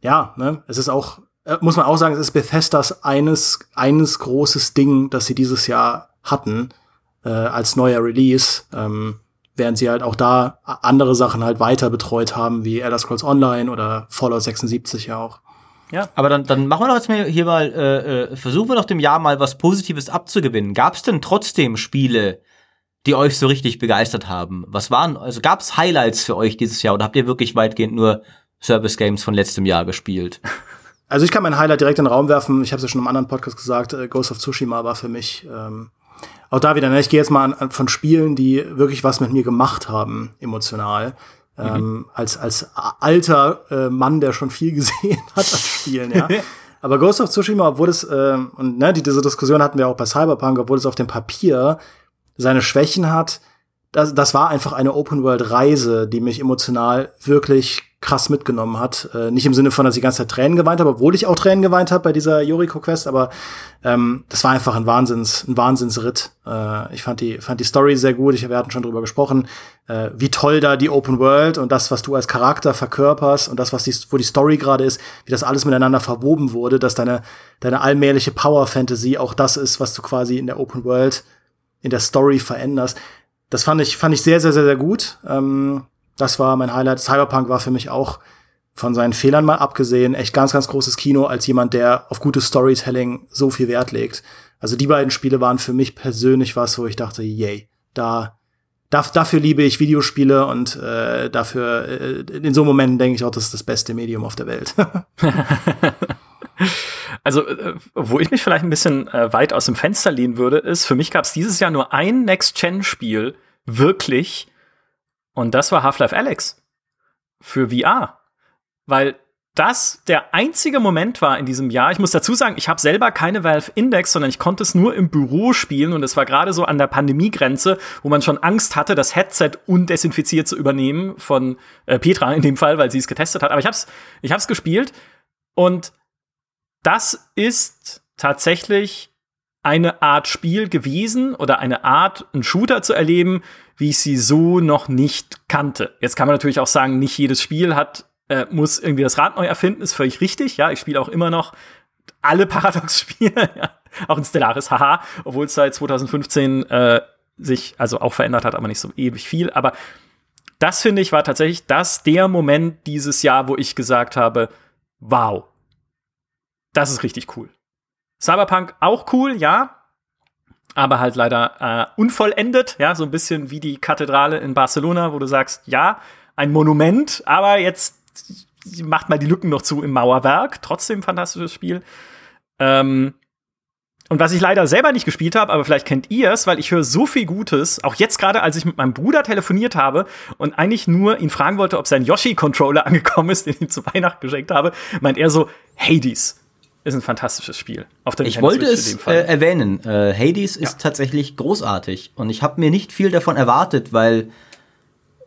C: ja, ne, es ist auch, äh, muss man auch sagen, es ist Bethesdas eines, eines großes Ding, das sie dieses Jahr hatten äh, als neuer Release. Ähm, während sie halt auch da andere Sachen halt weiter betreut haben, wie Elder Scrolls Online oder Fallout 76 ja auch.
A: Ja. Aber dann, dann machen wir doch jetzt mal hier mal, äh, äh, versuchen wir doch dem Jahr mal was Positives abzugewinnen. Gab es denn trotzdem Spiele, die euch so richtig begeistert haben? Was waren, also gab es Highlights für euch dieses Jahr oder habt ihr wirklich weitgehend nur Service Games von letztem Jahr gespielt?
C: Also ich kann mein Highlight direkt in den Raum werfen. Ich habe es ja schon im anderen Podcast gesagt. Äh, Ghost of Tsushima war für mich ähm, auch da wieder. Ne, ich gehe jetzt mal an, von Spielen, die wirklich was mit mir gemacht haben, emotional. Mhm. Ähm, als als alter äh, Mann, der schon viel gesehen hat an Spielen. Ja. Aber Ghost of Tsushima, obwohl es äh, und ne, die, diese Diskussion hatten wir auch bei Cyberpunk, obwohl es auf dem Papier seine Schwächen hat, das, das war einfach eine Open-World-Reise, die mich emotional wirklich krass mitgenommen hat. Äh, nicht im Sinne von, dass ich die ganze Zeit Tränen geweint habe, obwohl ich auch Tränen geweint habe bei dieser Yoriko-Quest, aber ähm, das war einfach ein Wahnsinns, ein Wahnsinnsritt. Äh, ich fand die, fand die Story sehr gut. Ich, wir hatten schon drüber gesprochen, äh, wie toll da die Open World und das, was du als Charakter verkörperst und das, was die, wo die Story gerade ist, wie das alles miteinander verwoben wurde, dass deine, deine allmähliche Power-Fantasy auch das ist, was du quasi in der Open World in der Story veränderst. Das fand ich, fand ich sehr, sehr, sehr, sehr gut. Ähm, das war mein Highlight. Cyberpunk war für mich auch von seinen Fehlern mal abgesehen echt ganz, ganz großes Kino als jemand, der auf gutes Storytelling so viel Wert legt. Also die beiden Spiele waren für mich persönlich was, wo ich dachte, yay, da, da dafür liebe ich Videospiele und äh, dafür äh, in so Momenten denke ich auch, das ist das beste Medium auf der Welt.
B: Also, äh, wo ich mich vielleicht ein bisschen äh, weit aus dem Fenster lehnen würde, ist, für mich gab es dieses Jahr nur ein Next-Gen-Spiel wirklich, und das war Half-Life Alex für VR. Weil das der einzige Moment war in diesem Jahr. Ich muss dazu sagen, ich habe selber keine Valve Index, sondern ich konnte es nur im Büro spielen und es war gerade so an der Pandemiegrenze, wo man schon Angst hatte, das Headset undesinfiziert zu übernehmen von äh, Petra in dem Fall, weil sie es getestet hat. Aber ich habe es ich gespielt und das ist tatsächlich eine Art Spiel gewesen oder eine Art, einen Shooter zu erleben, wie ich sie so noch nicht kannte. Jetzt kann man natürlich auch sagen, nicht jedes Spiel hat, äh, muss irgendwie das Rad neu erfinden, ist völlig richtig. Ja, ich spiele auch immer noch alle Paradox-Spiele, ja. auch in Stellaris, haha, obwohl es seit 2015 äh, sich also auch verändert hat, aber nicht so ewig viel. Aber das finde ich war tatsächlich das der Moment dieses Jahr, wo ich gesagt habe, wow, das ist richtig cool. Cyberpunk auch cool, ja. Aber halt leider äh, unvollendet, ja, so ein bisschen wie die Kathedrale in Barcelona, wo du sagst, ja, ein Monument, aber jetzt macht mal die Lücken noch zu im Mauerwerk. Trotzdem fantastisches Spiel. Ähm, und was ich leider selber nicht gespielt habe, aber vielleicht kennt ihr es, weil ich höre so viel Gutes, auch jetzt gerade, als ich mit meinem Bruder telefoniert habe und eigentlich nur ihn fragen wollte, ob sein Yoshi-Controller angekommen ist, den ich ihm zu Weihnachten geschenkt habe, meint er so, Hades ist ein fantastisches Spiel.
A: Ich wollte es äh, erwähnen. Äh, Hades ja. ist tatsächlich großartig und ich habe mir nicht viel davon erwartet, weil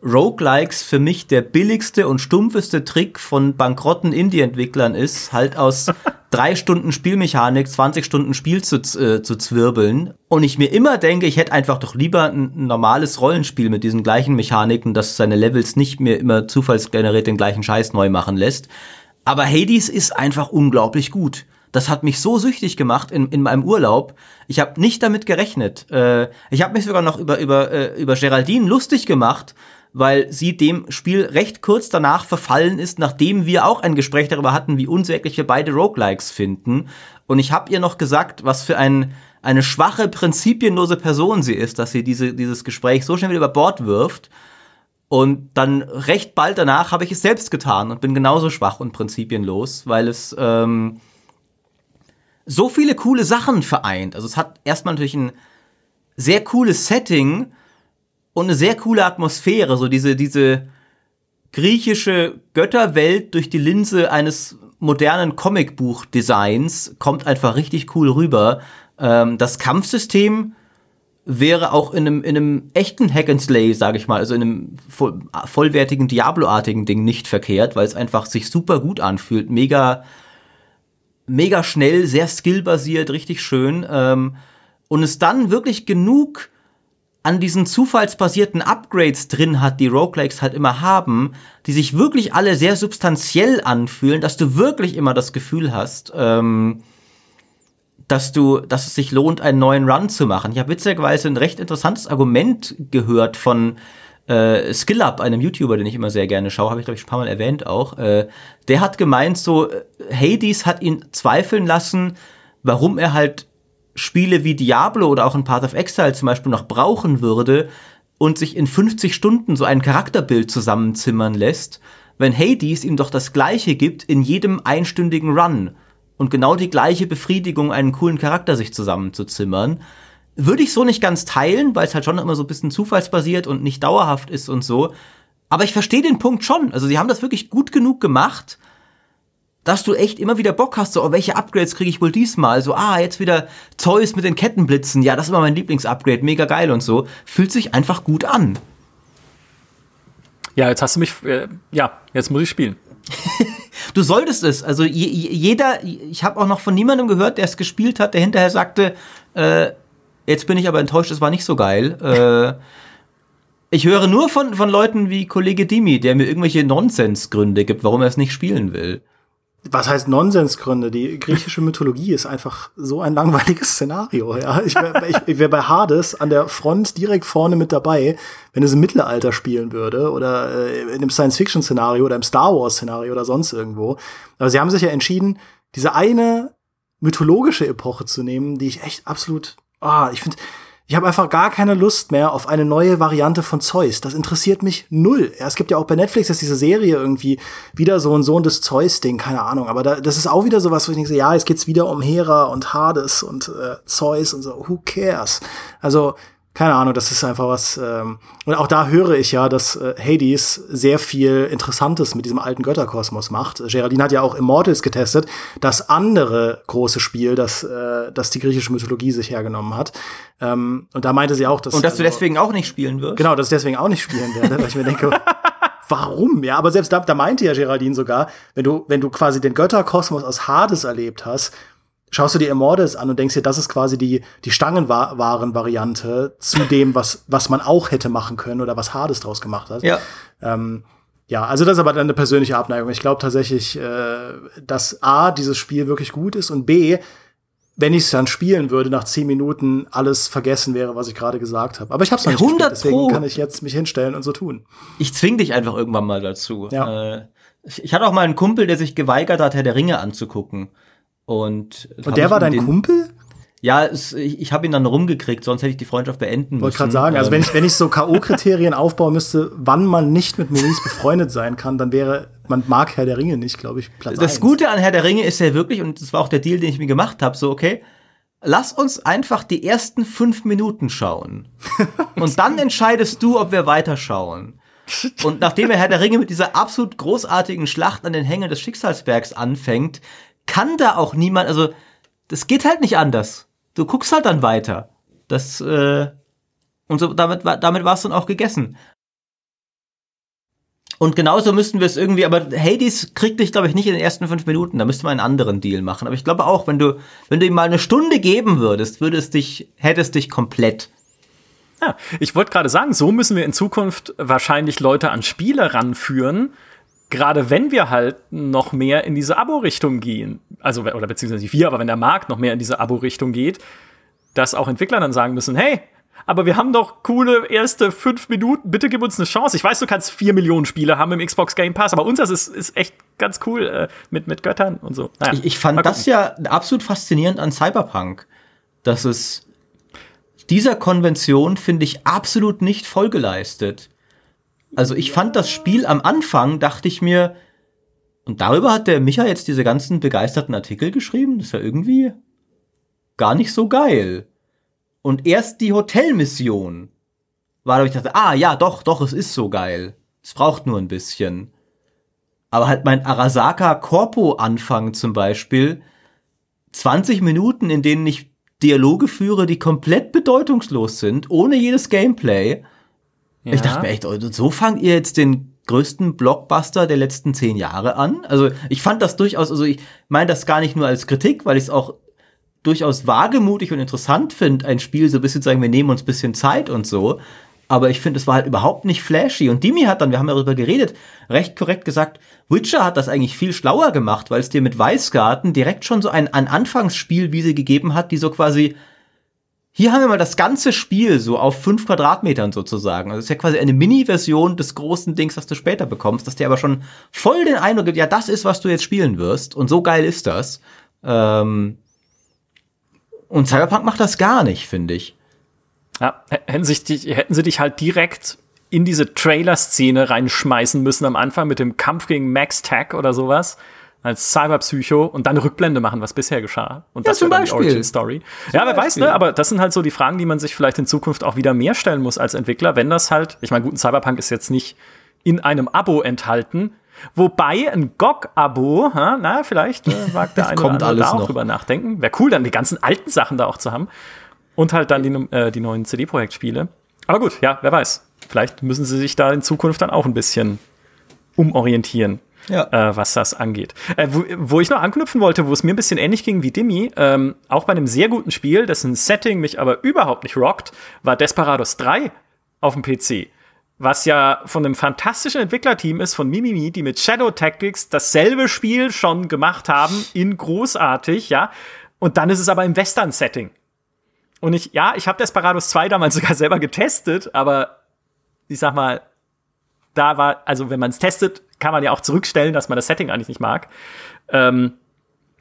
A: Roguelikes für mich der billigste und stumpfeste Trick von bankrotten Indie-Entwicklern ist, halt aus drei Stunden Spielmechanik 20 Stunden Spiel zu, äh, zu zwirbeln. Und ich mir immer denke, ich hätte einfach doch lieber ein, ein normales Rollenspiel mit diesen gleichen Mechaniken, das seine Levels nicht mehr immer zufallsgeneriert den gleichen Scheiß neu machen lässt. Aber Hades ist einfach unglaublich gut. Das hat mich so süchtig gemacht in, in meinem Urlaub. Ich habe nicht damit gerechnet. Äh, ich habe mich sogar noch über, über, äh, über Geraldine lustig gemacht, weil sie dem Spiel recht kurz danach verfallen ist, nachdem wir auch ein Gespräch darüber hatten, wie unsäglich wir beide Roguelikes finden. Und ich habe ihr noch gesagt, was für ein, eine schwache, prinzipienlose Person sie ist, dass sie diese, dieses Gespräch so schnell wieder über Bord wirft. Und dann recht bald danach habe ich es selbst getan und bin genauso schwach und prinzipienlos, weil es ähm, so viele coole Sachen vereint. Also es hat erstmal natürlich ein sehr cooles Setting und eine sehr coole Atmosphäre, so diese, diese griechische Götterwelt durch die Linse eines modernen Comicbuch-Designs kommt einfach richtig cool rüber. Ähm, das Kampfsystem wäre auch in einem, in einem echten Hack and Slay, sage ich mal, also in einem voll, vollwertigen Diablo-artigen Ding nicht verkehrt, weil es einfach sich super gut anfühlt, mega, mega schnell, sehr skillbasiert, richtig schön ähm, und es dann wirklich genug an diesen zufallsbasierten Upgrades drin hat, die Roguelikes halt immer haben, die sich wirklich alle sehr substanziell anfühlen, dass du wirklich immer das Gefühl hast, ähm, dass du, dass es sich lohnt, einen neuen Run zu machen. Ich habe witzigerweise ein recht interessantes Argument gehört von äh, SkillUp, einem YouTuber, den ich immer sehr gerne schaue, habe ich glaube ich schon ein paar Mal erwähnt auch, äh, der hat gemeint, so äh, Hades hat ihn zweifeln lassen, warum er halt Spiele wie Diablo oder auch ein Path of Exile zum Beispiel noch brauchen würde und sich in 50 Stunden so ein Charakterbild zusammenzimmern lässt, wenn Hades ihm doch das gleiche gibt in jedem einstündigen Run und genau die gleiche Befriedigung, einen coolen Charakter sich zusammenzuzimmern. Würde ich so nicht ganz teilen, weil es halt schon immer so ein bisschen zufallsbasiert und nicht dauerhaft ist und so. Aber ich verstehe den Punkt schon. Also sie haben das wirklich gut genug gemacht, dass du echt immer wieder Bock hast, so, oh, welche Upgrades kriege ich wohl diesmal? So, ah, jetzt wieder Zeus mit den Kettenblitzen. Ja, das ist immer mein Lieblingsupgrade, mega geil und so. Fühlt sich einfach gut an.
B: Ja, jetzt hast du mich, äh, ja, jetzt muss ich spielen.
A: du solltest es. Also jeder, ich habe auch noch von niemandem gehört, der es gespielt hat, der hinterher sagte, äh, jetzt bin ich aber enttäuscht, es war nicht so geil. äh, ich höre nur von, von Leuten wie Kollege Dimi, der mir irgendwelche Nonsensgründe gibt, warum er es nicht spielen will
C: was heißt Nonsensgründe? Die griechische Mythologie ist einfach so ein langweiliges Szenario. Ja, ich wäre wär bei Hades an der Front direkt vorne mit dabei, wenn es im Mittelalter spielen würde oder äh, in einem Science-Fiction-Szenario oder im Star Wars-Szenario oder sonst irgendwo. Aber sie haben sich ja entschieden, diese eine mythologische Epoche zu nehmen, die ich echt absolut, ah, ich finde, ich habe einfach gar keine Lust mehr auf eine neue Variante von Zeus. Das interessiert mich null. Ja, es gibt ja auch bei Netflix jetzt diese Serie irgendwie wieder so ein Sohn des Zeus-Ding, keine Ahnung. Aber da, das ist auch wieder sowas, wo ich denke, ja, jetzt geht's wieder um Hera und Hades und äh, Zeus und so. Who cares? Also keine Ahnung, das ist einfach was. Ähm, und auch da höre ich ja, dass äh, Hades sehr viel Interessantes mit diesem alten Götterkosmos macht. Geraldine hat ja auch Immortals getestet, das andere große Spiel, das, äh, das die griechische Mythologie sich hergenommen hat. Ähm, und da meinte sie auch, dass.
A: Und dass also, du deswegen auch nicht spielen wirst?
C: Genau, dass ich deswegen auch nicht spielen werde, weil ich mir denke. Warum? Ja, aber selbst da, da meinte ja Geraldine sogar, wenn du, wenn du quasi den Götterkosmos aus Hades erlebt hast, schaust du dir Immortals an und denkst dir, das ist quasi die, die Stangenwaren-Variante zu dem, was, was man auch hätte machen können oder was Hades draus gemacht hat.
A: Ja.
C: Ähm, ja, also das ist aber dann eine persönliche Abneigung. Ich glaube tatsächlich, äh, dass A, dieses Spiel wirklich gut ist und B, wenn ich es dann spielen würde, nach zehn Minuten alles vergessen wäre, was ich gerade gesagt habe. Aber ich habe es noch nicht gespielt, deswegen kann ich jetzt mich hinstellen und so tun.
A: Ich zwing dich einfach irgendwann mal dazu.
C: Ja. Äh,
A: ich, ich hatte auch mal einen Kumpel, der sich geweigert hat, Herr der Ringe anzugucken. Und,
C: und der war dein den, Kumpel?
A: Ja, es, ich, ich habe ihn dann rumgekriegt, sonst hätte ich die Freundschaft beenden
C: müssen. Wollte gerade sagen, also wenn ich, wenn ich so K.O.-Kriterien aufbauen müsste, wann man nicht mit Maurice befreundet sein kann, dann wäre, man mag Herr der Ringe nicht, glaube ich,
A: Platz Das 1. Gute an Herr der Ringe ist ja wirklich, und das war auch der Deal, den ich mir gemacht habe, so, okay, lass uns einfach die ersten fünf Minuten schauen. und dann entscheidest du, ob wir weiterschauen. Und nachdem er Herr der Ringe mit dieser absolut großartigen Schlacht an den Hängen des Schicksalsbergs anfängt, kann da auch niemand, also das geht halt nicht anders. Du guckst halt dann weiter. Das, äh, und so, damit, damit war es dann auch gegessen. Und genauso müssten wir es irgendwie, aber Hades kriegt dich, glaube ich, nicht in den ersten fünf Minuten. Da müsste man einen anderen Deal machen. Aber ich glaube auch, wenn du, wenn du ihm mal eine Stunde geben würdest, würdest dich, hättest dich komplett.
B: Ja, ich wollte gerade sagen, so müssen wir in Zukunft wahrscheinlich Leute an Spiele ranführen, gerade wenn wir halt noch mehr in diese Abo-Richtung gehen, also oder beziehungsweise nicht wir, aber wenn der Markt noch mehr in diese Abo-Richtung geht, dass auch Entwickler dann sagen müssen, hey, aber wir haben doch coole erste fünf Minuten, bitte gib uns eine Chance. Ich weiß, du kannst vier Millionen Spiele haben im Xbox Game Pass, aber unseres ist, ist echt ganz cool äh, mit, mit Göttern und so.
A: Naja, ich, ich fand das ja absolut faszinierend an Cyberpunk, dass es dieser Konvention, finde ich, absolut nicht Folge leistet. Also ich fand das Spiel am Anfang, dachte ich mir, und darüber hat der Micha jetzt diese ganzen begeisterten Artikel geschrieben, das ist ja irgendwie gar nicht so geil. Und erst die Hotelmission war, da ich dachte, ah ja, doch, doch, es ist so geil. Es braucht nur ein bisschen. Aber halt mein Arasaka Corpo Anfang zum Beispiel, 20 Minuten, in denen ich Dialoge führe, die komplett bedeutungslos sind, ohne jedes Gameplay. Ja. Ich dachte mir echt, oh, so fangt ihr jetzt den größten Blockbuster der letzten zehn Jahre an. Also ich fand das durchaus, also ich meine das gar nicht nur als Kritik, weil ich es auch durchaus wagemutig und interessant finde, ein Spiel so ein bisschen zu sagen, wir nehmen uns ein bisschen Zeit und so. Aber ich finde, es war halt überhaupt nicht flashy. Und Dimi hat dann, wir haben darüber geredet, recht korrekt gesagt, Witcher hat das eigentlich viel schlauer gemacht, weil es dir mit Weißgarten direkt schon so ein, ein Anfangsspielwiese gegeben hat, die so quasi hier haben wir mal das ganze Spiel so auf fünf Quadratmetern sozusagen. Also das ist ja quasi eine Mini-Version des großen Dings, was du später bekommst, dass dir aber schon voll den Eindruck gibt, ja, das ist, was du jetzt spielen wirst. Und so geil ist das. Ähm und Cyberpunk macht das gar nicht, finde ich.
B: Ja, hätten, sich die, hätten sie dich halt direkt in diese Trailer-Szene reinschmeißen müssen am Anfang mit dem Kampf gegen Max Tag oder sowas als Cyberpsycho und dann Rückblende machen, was bisher geschah. Und
A: Ja,
B: das
A: zum
B: dann die
A: Beispiel.
B: Origin Story. Ja, wer weiß,
A: Beispiel.
B: ne? Aber das sind halt so die Fragen, die man sich vielleicht in Zukunft auch wieder mehr stellen muss als Entwickler, wenn das halt, ich meine, guten Cyberpunk ist jetzt nicht in einem Abo enthalten. Wobei ein GOG-Abo, na, vielleicht äh, mag der eine oder andere da auch
A: noch.
B: drüber nachdenken. Wäre cool, dann die ganzen alten Sachen da auch zu haben. Und halt dann die, äh, die neuen CD-Projekt-Spiele. Aber gut, ja, wer weiß. Vielleicht müssen sie sich da in Zukunft dann auch ein bisschen umorientieren
A: Ja.
B: äh, was das angeht. Äh, wo, wo ich noch anknüpfen wollte, wo es mir ein bisschen ähnlich ging wie Dimi, ähm, auch bei einem sehr guten Spiel, dessen Setting mich aber überhaupt nicht rockt, war Desperados 3 auf dem PC. Was ja von einem fantastischen Entwicklerteam ist, von Mimimi, die mit Shadow Tactics dasselbe Spiel schon gemacht haben, in großartig, ja. Und dann ist es aber im Western-Setting. Und ich, ja, ich habe Desperados 2 damals sogar selber getestet, aber ich sag mal, da war, also wenn man es testet, kann man ja auch zurückstellen, dass man das Setting eigentlich nicht mag. Ähm,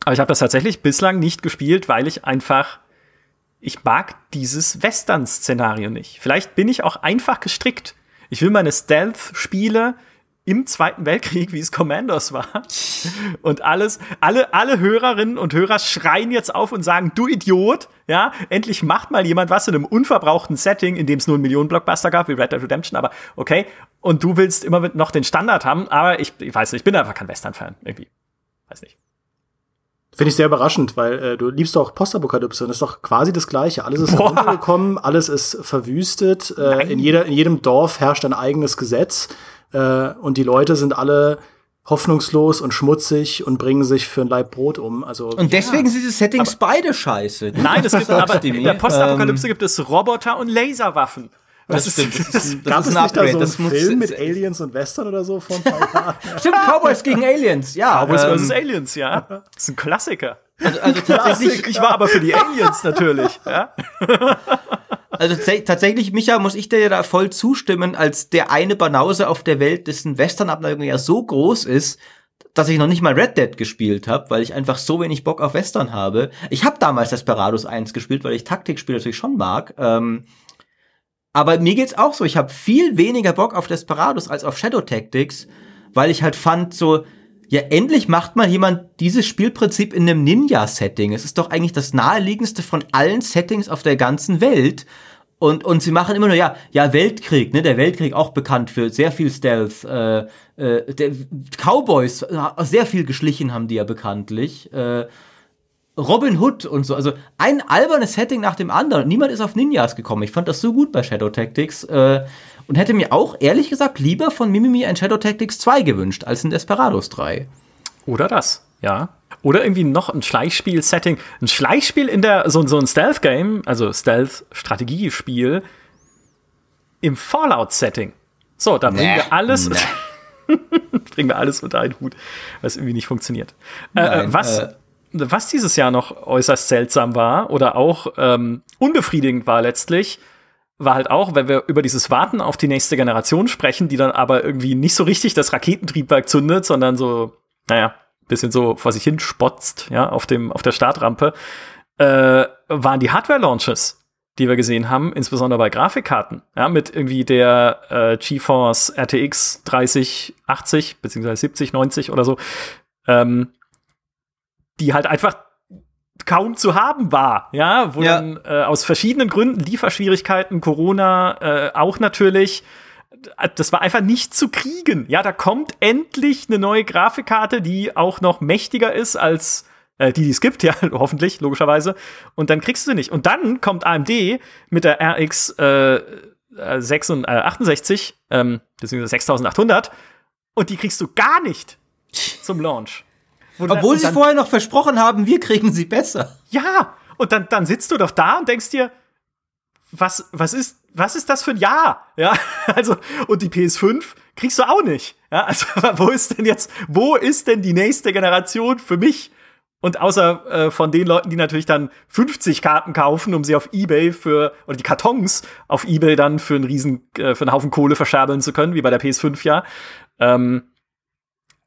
B: aber ich habe das tatsächlich bislang nicht gespielt, weil ich einfach, ich mag dieses Western-Szenario nicht. Vielleicht bin ich auch einfach gestrickt. Ich will meine Stealth-Spiele im Zweiten Weltkrieg, wie es Commandos war. Und alles, alle, alle Hörerinnen und Hörer schreien jetzt auf und sagen, du Idiot, ja, endlich macht mal jemand was in einem unverbrauchten Setting, in dem es nur einen Millionen-Blockbuster gab, wie Red Dead Redemption, aber okay. Und du willst immer noch den Standard haben, aber ich, ich weiß nicht, ich bin einfach kein Western-Fan, irgendwie. Weiß nicht.
C: Finde ich sehr überraschend, weil äh, du liebst doch Postapokalypse und das ist doch quasi das Gleiche. Alles ist
B: Boah.
C: heruntergekommen, alles ist verwüstet. Äh, in, jeder, in jedem Dorf herrscht ein eigenes Gesetz äh, und die Leute sind alle hoffnungslos und schmutzig und bringen sich für ein Laib Brot um. Also
A: Und deswegen sind diese Settings beide scheiße.
B: Nein, es gibt aber in der Postapokalypse
A: Ähm,
B: gibt es Roboter und Laserwaffen.
A: das stimmt. Das ist,
C: gab
A: das
C: es
A: ist ein
C: nicht da
A: Upgrade.
C: so einen
A: das muss,
C: Film mit Aliens und Western oder so Jahren?
A: Stimmt, Cowboys gegen Aliens, ja.
B: Cowboys
A: ähm,
B: vs. Aliens, ja. Das ist ein Klassiker.
A: also tatsächlich,
B: Ich war aber für die Aliens natürlich, ja.
A: Also tats- tatsächlich, Micha, muss ich dir da voll zustimmen, als der eine Banause auf der Welt, dessen Western-Abneigung ja so groß ist, dass ich noch nicht mal Red Dead gespielt habe, weil ich einfach so wenig Bock auf Western habe. Ich habe damals Desperados 1 gespielt, weil ich Taktikspiele natürlich schon mag. Ähm, aber mir geht's auch so. Ich habe viel weniger Bock auf Desperados als auf Shadow Tactics, weil ich halt fand so, ja, endlich macht mal jemand dieses Spielprinzip in einem Ninja-Setting. Es ist doch eigentlich das naheliegendste von allen Settings auf der ganzen Welt. Und, und sie machen immer nur, ja, ja, Weltkrieg, ne, der Weltkrieg auch bekannt für sehr viel Stealth. Äh, äh, der Cowboys, äh, sehr viel geschlichen haben die ja bekanntlich. Äh, Robin Hood und so. Also ein albernes Setting nach dem anderen. Niemand ist auf Ninjas gekommen. Ich fand das so gut bei Shadow Tactics. Äh, und hätte mir auch, ehrlich gesagt, lieber von Mimimi ein Shadow Tactics 2 gewünscht, als ein Desperados 3.
B: Oder das, ja. Oder irgendwie noch ein Schleichspiel-Setting. Ein Schleichspiel in der, so, so ein Stealth-Game, also Stealth-Strategiespiel im Fallout-Setting. So, da bringen wir alles, bringen wir alles unter einen Hut, was irgendwie nicht funktioniert. Äh,
A: Nein,
B: was,
A: äh,
B: was dieses Jahr noch äußerst seltsam war oder auch ähm, unbefriedigend war letztlich, war halt auch, wenn wir über dieses Warten auf die nächste Generation sprechen, die dann aber irgendwie nicht so richtig das Raketentriebwerk zündet, sondern so, naja, bisschen so vor sich hin spotzt, ja, auf dem, auf der Startrampe, äh, waren die Hardware-Launches, die wir gesehen haben, insbesondere bei Grafikkarten, ja, mit irgendwie der äh, GeForce RTX 3080 beziehungsweise 70, 90 oder so, ähm, die halt einfach kaum zu haben war, ja, wo
A: Ja.
B: dann äh, aus verschiedenen Gründen, Lieferschwierigkeiten, Corona äh, auch natürlich, das war einfach nicht zu kriegen. Ja, da kommt endlich eine neue Grafikkarte, die auch noch mächtiger ist als äh, die, die es gibt, ja, hoffentlich, logischerweise. Und dann kriegst du sie nicht. Und dann kommt AMD mit der RX äh, äh, 66, äh, 68, ähm, beziehungsweise 6800 und die kriegst du gar nicht zum Launch.
A: Obwohl
B: dann-
A: sie vorher noch versprochen haben, wir kriegen sie besser.
B: ja, und dann, dann sitzt du doch da und denkst dir, was, was ist, was ist das für ein Jahr? Ja, also, und die PS5 kriegst du auch nicht. Ja, also, wo ist denn jetzt, wo ist denn die nächste Generation für mich? Und außer äh, von den Leuten, die natürlich dann 50 Karten kaufen, um sie auf Ebay für, oder die Kartons auf Ebay dann für einen riesen, äh, für einen Haufen Kohle verscherbeln zu können, wie bei der PS5 ja. Ähm,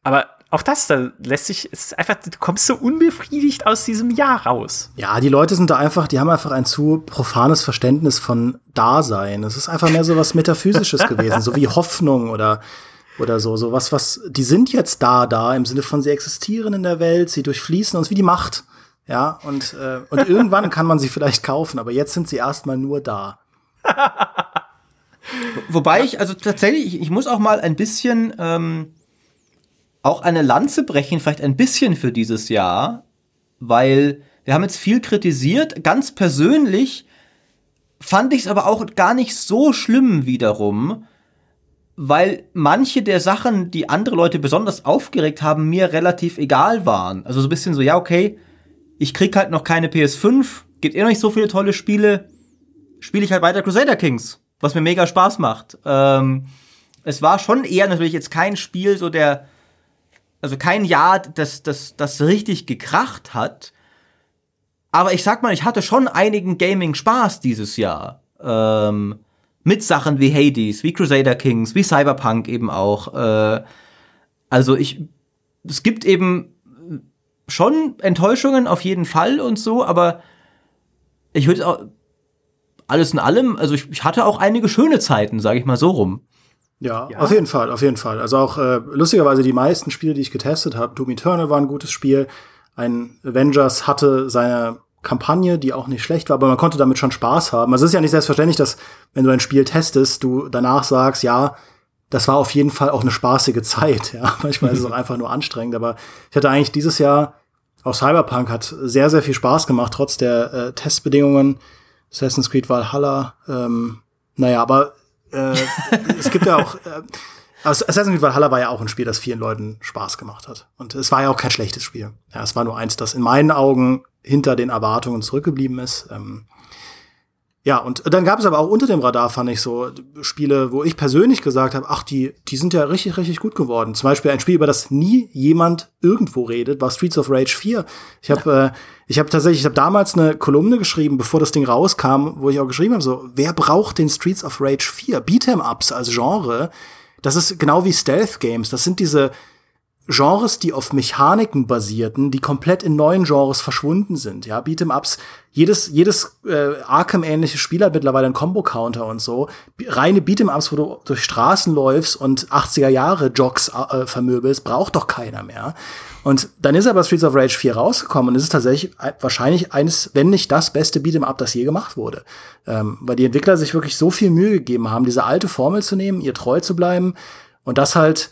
B: aber auch das, da lässt sich, es ist einfach, du kommst so unbefriedigt aus diesem Jahr raus.
C: Ja, die Leute sind da einfach, die haben einfach ein zu profanes Verständnis von Dasein. Es ist einfach mehr so was Metaphysisches gewesen, so wie Hoffnung oder oder so, so was, was, die sind jetzt da, da, im Sinne von, sie existieren in der Welt, sie durchfließen uns wie die Macht. Ja, und, äh, und irgendwann kann man sie vielleicht kaufen, aber jetzt sind sie erstmal nur da.
A: Wobei ich, also tatsächlich, ich, ich muss auch mal ein bisschen ähm, auch eine Lanze brechen, vielleicht ein bisschen für dieses Jahr, weil wir haben jetzt viel kritisiert. Ganz persönlich fand ich es aber auch gar nicht so schlimm wiederum, weil manche der Sachen, die andere Leute besonders aufgeregt haben, mir relativ egal waren. Also so ein bisschen so, ja, okay, ich krieg halt noch keine PS5, gibt eh noch nicht so viele tolle Spiele, spiele ich halt weiter Crusader Kings, was mir mega Spaß macht. Ähm, es war schon eher natürlich jetzt kein Spiel, so der, also kein Jahr, das, das, das richtig gekracht hat. Aber ich sag mal, ich hatte schon einigen Gaming-Spaß dieses Jahr. Ähm, mit Sachen wie Hades, wie Crusader Kings, wie Cyberpunk eben auch. Äh, also ich, es gibt eben schon Enttäuschungen auf jeden Fall und so, aber ich würde auch alles in allem, also ich, ich hatte auch einige schöne Zeiten, sage ich mal so rum.
C: Ja, ja, auf jeden Fall, auf jeden Fall. Also auch äh, lustigerweise die meisten Spiele, die ich getestet habe, Doom Eternal war ein gutes Spiel. Ein Avengers hatte seine Kampagne, die auch nicht schlecht war, aber man konnte damit schon Spaß haben. Also es ist ja nicht selbstverständlich, dass wenn du ein Spiel testest, du danach sagst, ja, das war auf jeden Fall auch eine spaßige Zeit. Ja, manchmal ist es auch einfach nur anstrengend, aber ich hatte eigentlich dieses Jahr auch Cyberpunk hat sehr, sehr viel Spaß gemacht, trotz der äh, Testbedingungen. Assassin's Creed Valhalla, ähm, naja, aber äh, es gibt ja auch, äh, Assassin's Creed Valhalla war ja auch ein Spiel, das vielen Leuten Spaß gemacht hat. Und es war ja auch kein schlechtes Spiel. Ja, es war nur eins, das in meinen Augen hinter den Erwartungen zurückgeblieben ist. Ähm, ja, und dann gab es aber auch unter dem Radar, fand ich so, Spiele, wo ich persönlich gesagt habe, ach, die, die sind ja richtig, richtig gut geworden. Zum Beispiel ein Spiel, über das nie jemand irgendwo redet, war Streets of Rage 4. Ich habe äh, ich hab tatsächlich, ich habe damals eine Kolumne geschrieben, bevor das Ding rauskam, wo ich auch geschrieben habe, so, wer braucht den Streets of Rage 4? Beat'em-Ups als Genre, das ist genau wie Stealth Games. Das sind diese Genres, die auf Mechaniken basierten, die komplett in neuen Genres verschwunden sind. Ja, Beat'em-Ups, jedes, jedes äh, Arkham-ähnliche Spiel hat mittlerweile einen Combo-Counter und so. Reine Beat'em-Ups, wo du durch Straßen läufst und 80er Jahre Jogs äh, vermöbelst, braucht doch keiner mehr. Und dann ist aber Streets of Rage 4 rausgekommen und es ist tatsächlich wahrscheinlich eines, wenn nicht das beste Beat'em-Up, das je gemacht wurde. Ähm, weil die Entwickler sich wirklich so viel Mühe gegeben haben, diese alte Formel zu nehmen, ihr treu zu bleiben und das halt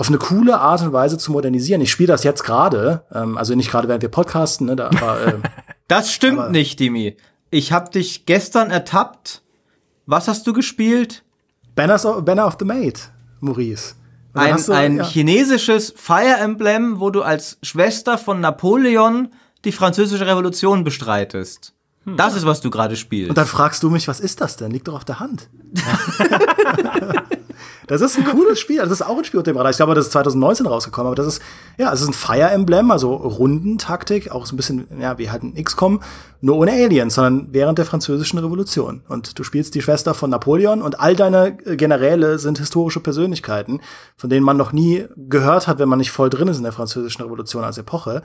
C: auf eine coole Art und Weise zu modernisieren. Ich spiele das jetzt gerade, ähm, also nicht gerade während wir podcasten, ne, da, aber, äh,
A: Das stimmt aber, nicht, Dimi. Ich hab dich gestern ertappt. Was hast du gespielt?
C: Banners of, Banner of the Maid, Maurice.
A: Ein, du, ein ja. chinesisches Fire Emblem, wo du als Schwester von Napoleon die französische Revolution bestreitest. Hm. Das ist, was du gerade spielst.
C: Und dann fragst du mich, was ist das denn? Liegt doch auf der Hand. Das ist ein cooles Spiel. Das ist auch ein Spiel unter dem Radar. Ich glaube, das ist 2019 rausgekommen, aber das ist, ja, es ist ein Fire Emblem, also Rundentaktik, auch so ein bisschen, ja, wie halt ein XCOM, nur ohne Aliens, sondern während der französischen Revolution. Und du spielst die Schwester von Napoleon und all deine Generäle sind historische Persönlichkeiten, von denen man noch nie gehört hat, wenn man nicht voll drin ist in der französischen Revolution als Epoche.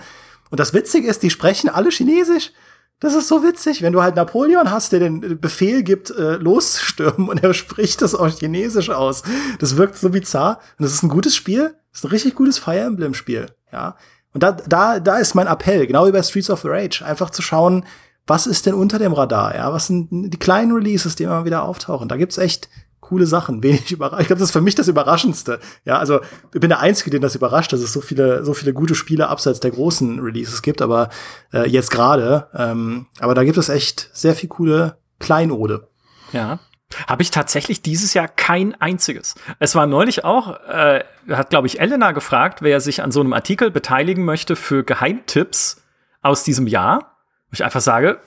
C: Und das Witzige ist, die sprechen alle Chinesisch. Das ist so witzig, wenn du halt Napoleon hast, der den Befehl gibt, äh, loszustürmen und er spricht das auch chinesisch aus. Das wirkt so bizarr. Und das ist ein gutes Spiel. Das ist ein richtig gutes Fire Emblem Spiel. Ja. Und da, da, da ist mein Appell, genau wie bei Streets of Rage, einfach zu schauen, was ist denn unter dem Radar? Ja, was sind die kleinen Releases, die immer wieder auftauchen? Da gibt's echt coole Sachen, wenig überrascht. Ich glaube, das ist für mich das Überraschendste. Ja, also ich bin der Einzige, den das überrascht, dass es so viele, so viele gute Spiele abseits der großen Releases gibt, aber äh, jetzt gerade. Ähm, aber da gibt es echt sehr viel coole Kleinode.
B: Ja. Habe ich tatsächlich dieses Jahr kein einziges. Es war neulich auch, äh, hat, glaube ich, Elena gefragt, wer sich an so einem Artikel beteiligen möchte für Geheimtipps aus diesem Jahr. Ich einfach sage,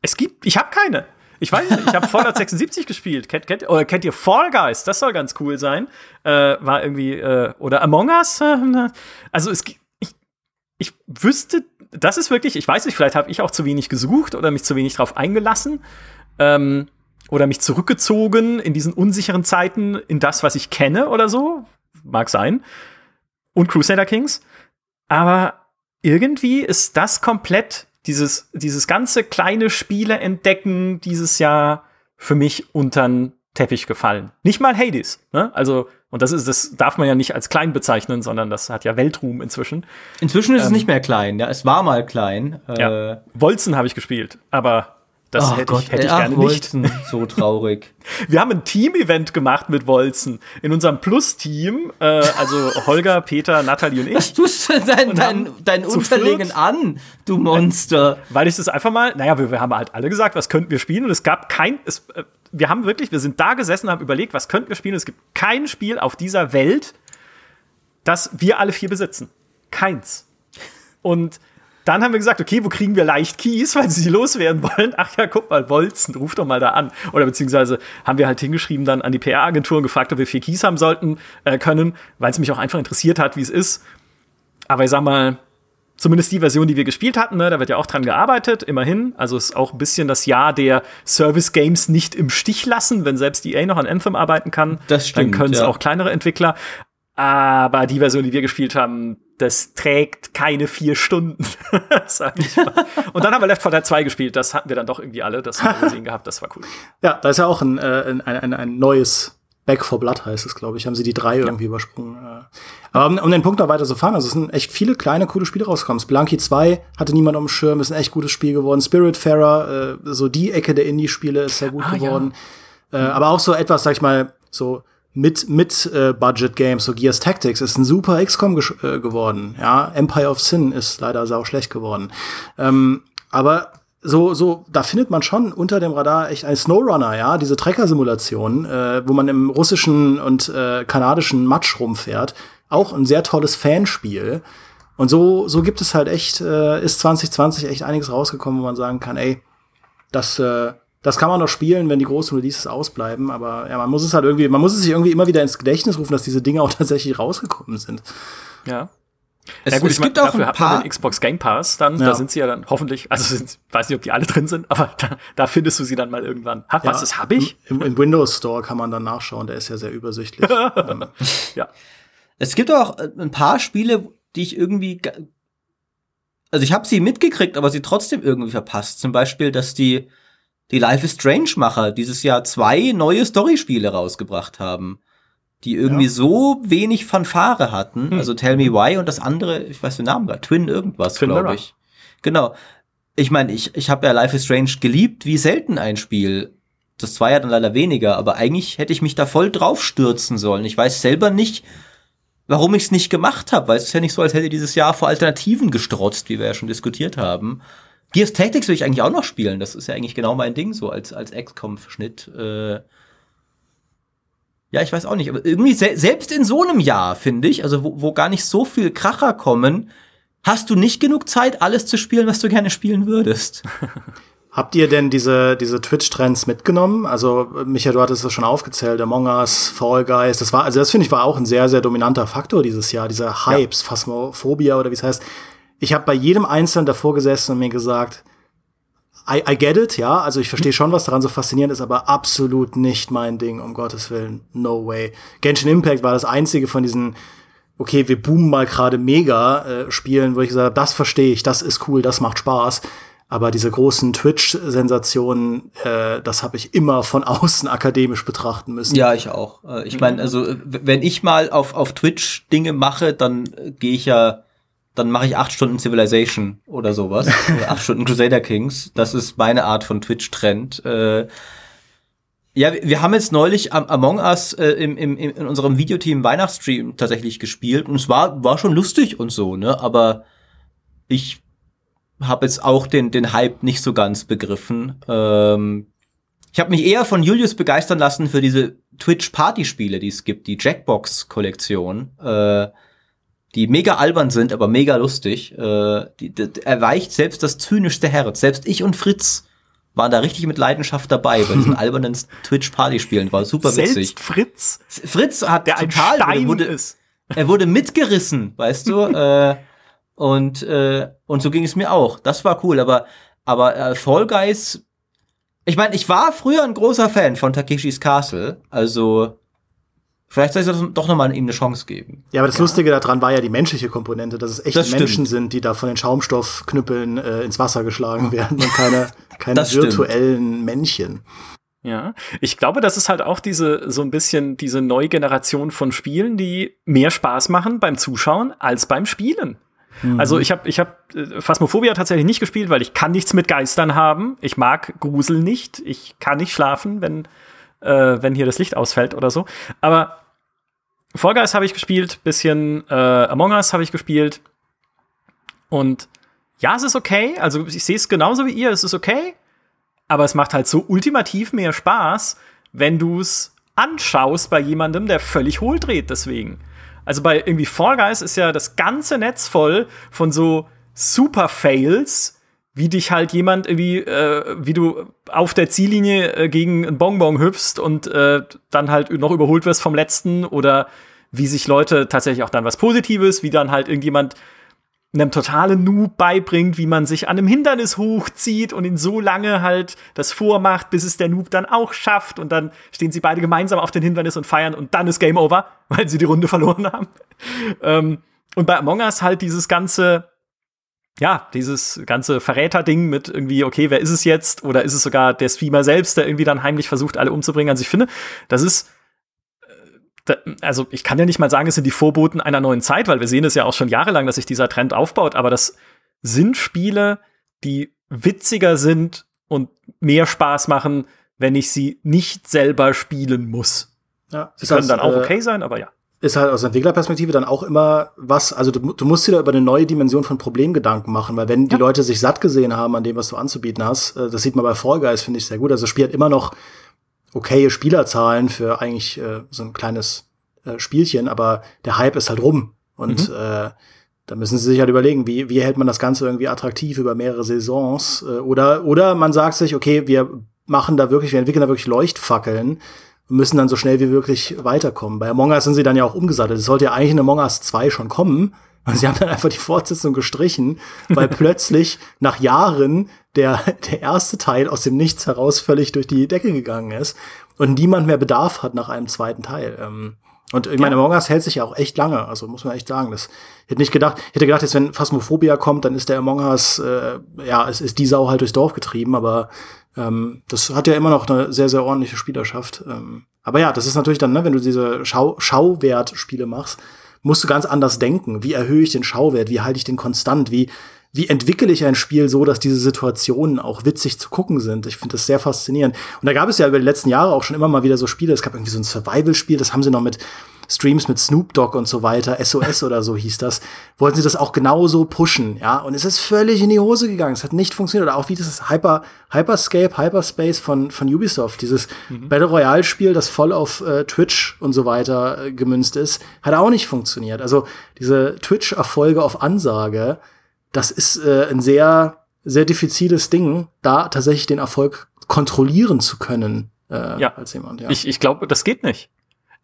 B: es gibt, ich habe keine. Ich weiß nicht, ich habe Fallout 76 gespielt. Kennt, kennt, oder kennt ihr Fall Guys? Das soll ganz cool sein. Äh, war irgendwie, äh, oder Among Us? Also es ich, ich wüsste, das ist wirklich, ich weiß nicht, vielleicht habe ich auch zu wenig gesucht oder mich zu wenig drauf eingelassen. Ähm, oder mich zurückgezogen in diesen unsicheren Zeiten in das, was ich kenne oder so. Mag sein. Und Crusader Kings. Aber irgendwie ist das komplett dieses, dieses ganze kleine Spiele entdecken dieses Jahr für mich untern Teppich gefallen. Nicht mal Hades, ne? Also, und das ist, das darf man ja nicht als klein bezeichnen, sondern das hat ja Weltruhm inzwischen.
A: Inzwischen ist ähm, es nicht mehr klein, ja. Es war mal klein.
B: Ja. Äh, Wolzen habe ich gespielt, aber das oh hätte, Gott, ich, hätte ich ach, gerne Wolzen, nicht.
A: So traurig.
B: Wir haben ein Team-Event gemacht mit Wolzen. In unserem Plus-Team, äh, also Holger, Peter, Nathalie und ich. Was
A: tust du dein, dein, dein Unterlegen an, du Monster?
B: Weil ich das einfach mal, naja, wir, wir, haben halt alle gesagt, was könnten wir spielen und es gab kein, es, äh, wir haben wirklich, wir sind da gesessen und haben überlegt, was könnten wir spielen. Es gibt kein Spiel auf dieser Welt, das wir alle vier besitzen. Keins. Und dann haben wir gesagt, okay, wo kriegen wir leicht Keys, weil sie loswerden wollen? Ach ja, guck mal, Bolzen, ruf doch mal da an. Oder beziehungsweise haben wir halt hingeschrieben dann an die PR-Agentur und gefragt, ob wir vier Keys haben sollten, äh, können, weil es mich auch einfach interessiert hat, wie es ist. Aber ich sag mal, zumindest die Version, die wir gespielt hatten, ne, da wird ja auch dran gearbeitet, immerhin. Also ist auch ein bisschen das Jahr der Service-Games nicht im Stich lassen, wenn selbst EA noch an Anthem arbeiten kann.
A: Das stimmt.
B: Dann können es ja. auch kleinere Entwickler. Aber die Version, die wir gespielt haben, das trägt keine vier Stunden, sag ich mal. Und dann haben wir Left 4 Dead 2 gespielt. Das hatten wir dann doch irgendwie alle. Das haben wir gesehen gehabt. Das war cool.
C: Ja, da ist ja auch ein, äh, ein, ein, ein neues Back for Blood heißt es, glaube ich. Haben sie die drei ja. irgendwie übersprungen. Aber um, um, den Punkt noch weiter zu fahren, also es sind echt viele kleine, coole Spiele rausgekommen. Spelunky 2 hatte niemand auf dem Schirm, ist ein echt gutes Spiel geworden. Spiritfarer, äh, so die Ecke der Indie-Spiele ist sehr gut ah, geworden. Ja. Äh, aber auch so etwas, sag ich mal, so mit mit äh, Budget Games, so Gears Tactics ist ein super XCOM äh, geworden. Ja, Empire of Sin ist leider sau schlecht geworden. Ähm, aber so so da findet man schon unter dem Radar echt ein Snowrunner, ja, diese Trecker-Simulation, äh, wo man im russischen und äh, kanadischen Matsch rumfährt, auch ein sehr tolles Fanspiel. Und so so gibt es halt echt äh, ist 2020 echt einiges rausgekommen, wo man sagen kann, ey, das äh, das kann man noch spielen, wenn die großen Releases ausbleiben, aber ja, man muss es halt irgendwie, man muss es sich irgendwie immer wieder ins Gedächtnis rufen, dass diese Dinge auch tatsächlich rausgekommen sind.
B: Ja. Es, ja gut, es gibt mein, auch dafür ein paar den Xbox Game Pass, dann ja. da sind sie ja dann hoffentlich, also sind, weiß nicht, ob die alle drin sind, aber da, da findest du sie dann mal irgendwann.
C: Ha, ja, was das habe ich? Im, Im, Windows Store kann man dann nachschauen, der ist ja sehr übersichtlich. Ähm,
A: ja. Es gibt auch ein paar Spiele, die ich irgendwie also ich habe sie mitgekriegt, aber sie trotzdem irgendwie verpasst. Zum Beispiel, dass die die Life is Strange-Macher dieses Jahr zwei neue Storyspiele rausgebracht haben, die irgendwie ja. so wenig Fanfare hatten. Hm. Also Tell Me Why und das andere, ich weiß den Namen gar, Twin irgendwas, glaube ich. Genau. Ich meine, ich, ich habe ja Life is Strange geliebt, wie selten ein Spiel. Das war ja dann leider weniger, aber eigentlich hätte ich mich da voll drauf stürzen sollen. Ich weiß selber nicht, warum ich es nicht gemacht habe, weil es ist ja nicht so, als hätte dieses Jahr vor Alternativen gestrotzt, wie wir ja schon diskutiert haben. Gears Tactics will ich eigentlich auch noch spielen. Das ist ja eigentlich genau mein Ding, so als, als XCOM-Schnitt. Äh ja, ich weiß auch nicht. Aber irgendwie, se selbst in so einem Jahr, finde ich, also wo, wo gar nicht so viel Kracher kommen, hast du nicht genug Zeit, alles zu spielen, was du gerne spielen würdest.
C: Habt ihr denn diese, diese Twitch-Trends mitgenommen? Also, Michael, du hattest das schon aufgezählt, Among Us, Fall Guys, das war, also das finde ich war auch ein sehr, sehr dominanter Faktor dieses Jahr, dieser Hypes, ja. Phasmophobia oder wie es heißt ich habe bei jedem Einzelnen davor gesessen und mir gesagt, I, I get it, ja, also ich verstehe schon, was daran so faszinierend ist, aber absolut nicht mein Ding, um Gottes Willen, no way. Genshin Impact war das einzige von diesen, okay, wir boomen mal gerade mega äh, Spielen, wo ich gesagt habe, das verstehe ich, das ist cool, das macht Spaß. Aber diese großen Twitch-Sensationen, äh, das habe ich immer von außen akademisch betrachten müssen.
A: Ja, ich auch. Äh, ich meine, also wenn ich mal auf, auf Twitch Dinge mache, dann äh, gehe ich ja dann mache ich acht Stunden Civilization oder sowas. oder acht Stunden Crusader Kings. Das ist meine Art von Twitch-Trend. Äh, ja, wir haben jetzt neulich Among Us äh, im, im, in unserem Videoteam Weihnachtsstream tatsächlich gespielt und es war, war schon lustig und so, ne? Aber ich habe jetzt auch den, den Hype nicht so ganz begriffen. Ähm, ich habe mich eher von Julius begeistern lassen für diese Twitch-Party-Spiele, die es gibt, die Jackbox-Kollektion. Äh, die mega albern sind, aber mega lustig. Äh, die, die, erweicht selbst das zynischste Herz. Selbst ich und Fritz waren da richtig mit Leidenschaft dabei bei diesen albernen Twitch-Party-Spielen. War super witzig. Selbst
B: Fritz?
A: Fritz hat der total,
B: ein Stein
A: wurde,
B: ist.
A: er wurde mitgerissen, weißt du? äh, Und, äh, und so ging es mir auch. Das war cool, aber, aber äh, Fall Guys, ich meine, ich war früher ein großer Fan von Takeshis Castle, also vielleicht soll ich doch nochmal ihm eine Chance geben.
C: Ja, aber das ja. Lustige daran war ja die menschliche Komponente, dass es echte das Menschen sind, die da von den Schaumstoffknüppeln äh, ins Wasser geschlagen werden und keine, keine virtuellen Männchen.
B: Ja, ich glaube, das ist halt auch diese so ein bisschen diese neue Generation von Spielen, die mehr Spaß machen beim Zuschauen als beim Spielen. Mhm. Also ich habe ich hab äh, Phasmophobia tatsächlich nicht gespielt, weil ich kann nichts mit Geistern haben. Ich mag Grusel nicht. Ich kann nicht schlafen, wenn äh, wenn hier das Licht ausfällt oder so. Aber Fall Guys habe ich gespielt, bisschen äh, Among Us habe ich gespielt und ja, es ist okay. Also ich sehe es genauso wie ihr. Es ist okay aber es macht halt so ultimativ mehr Spaß, wenn du es anschaust bei jemandem, der völlig hohl dreht deswegen. Also bei irgendwie Fall Guys ist ja das ganze Netz voll von so Super Fails, wie dich halt jemand irgendwie, äh, wie du auf der Ziellinie äh, gegen einen Bonbon hüpfst und äh, dann halt noch überholt wirst vom letzten oder wie sich Leute tatsächlich auch dann was Positives, wie dann halt irgendjemand einem totalen Noob beibringt, wie man sich an einem Hindernis hochzieht und ihn so lange halt das vormacht, bis es der Noob dann auch schafft und dann stehen sie beide gemeinsam auf den Hindernis und feiern und dann ist Game Over, weil sie die Runde verloren haben. ähm, und bei Among Us halt dieses ganze, ja, dieses ganze Verräter-Ding mit irgendwie, okay, wer ist es jetzt? Oder ist es sogar der Streamer selbst, der irgendwie dann heimlich versucht, alle umzubringen? Also ich finde, das ist also ich kann ja nicht mal sagen, es sind die Vorboten einer neuen Zeit, weil wir sehen es ja auch schon jahrelang, dass sich dieser Trend aufbaut, aber das sind Spiele, die witziger sind und mehr Spaß machen, wenn ich sie nicht selber spielen muss. Ja, sie können dann auch äh, okay sein, aber ja.
C: Ist halt aus Entwicklerperspektive dann auch immer was, also du, du musst dir da über eine neue Dimension von Problemgedanken machen, weil wenn die Leute sich satt gesehen haben an dem, was du anzubieten hast, äh, das sieht man bei Fall Guys, finde ich sehr gut. Also das Spiel hat immer noch okaye Spielerzahlen für eigentlich äh, so ein kleines äh, Spielchen, aber der Hype ist halt rum. Und mhm. äh, da müssen sie sich halt überlegen, wie, wie hält man das Ganze irgendwie attraktiv über mehrere Saisons? Äh, oder, oder man sagt sich, okay, wir machen da wirklich, wir entwickeln da wirklich Leuchtfackeln müssen dann so schnell wie möglich weiterkommen. Bei Among Us sind sie dann ja auch umgesattelt. Es sollte ja eigentlich in Among Us 2 schon kommen. Und sie haben dann einfach die Fortsetzung gestrichen, weil plötzlich nach Jahren der, der erste Teil aus dem Nichts heraus völlig durch die Decke gegangen ist und niemand mehr Bedarf hat nach einem zweiten Teil. Ähm, und ich meine, Among Us hält sich ja auch echt lange, also muss man echt sagen. Das hätte nicht gedacht, hätte gedacht, jetzt wenn Phasmophobia kommt, dann ist der Among Us, äh, ja, es ist die Sau halt durchs Dorf getrieben, aber ähm, das hat ja immer noch eine sehr, sehr ordentliche Spielerschaft. Ähm, aber ja, das ist natürlich dann, ne, wenn du diese Schau Schauwert-Spiele machst, musst du ganz anders denken. Wie erhöhe ich den Schauwert? Wie halte ich den konstant? Wie wie entwickle ich ein Spiel so, dass diese Situationen auch witzig zu gucken sind. Ich finde das sehr faszinierend. Und da gab es ja über die letzten Jahre auch schon immer mal wieder so Spiele. Es gab irgendwie so ein Survival-Spiel, das haben sie noch mit Streams mit Snoop Dogg und so weiter, SOS oder so hieß das, wollten sie das auch genauso pushen, ja, und es ist völlig in die Hose gegangen, es hat nicht funktioniert, oder auch wie dieses Hyper, Hyperscape, Hyperspace von, von Ubisoft, dieses mhm. Battle Royale Spiel, das voll auf äh, Twitch und so weiter äh, gemünzt ist, hat auch nicht funktioniert, also diese Twitch-Erfolge auf Ansage, das ist äh, ein sehr, sehr diffiziles Ding, da tatsächlich den Erfolg kontrollieren zu können.
B: Äh, ja. als jemand. Ja. Ich, ich glaube, das geht nicht.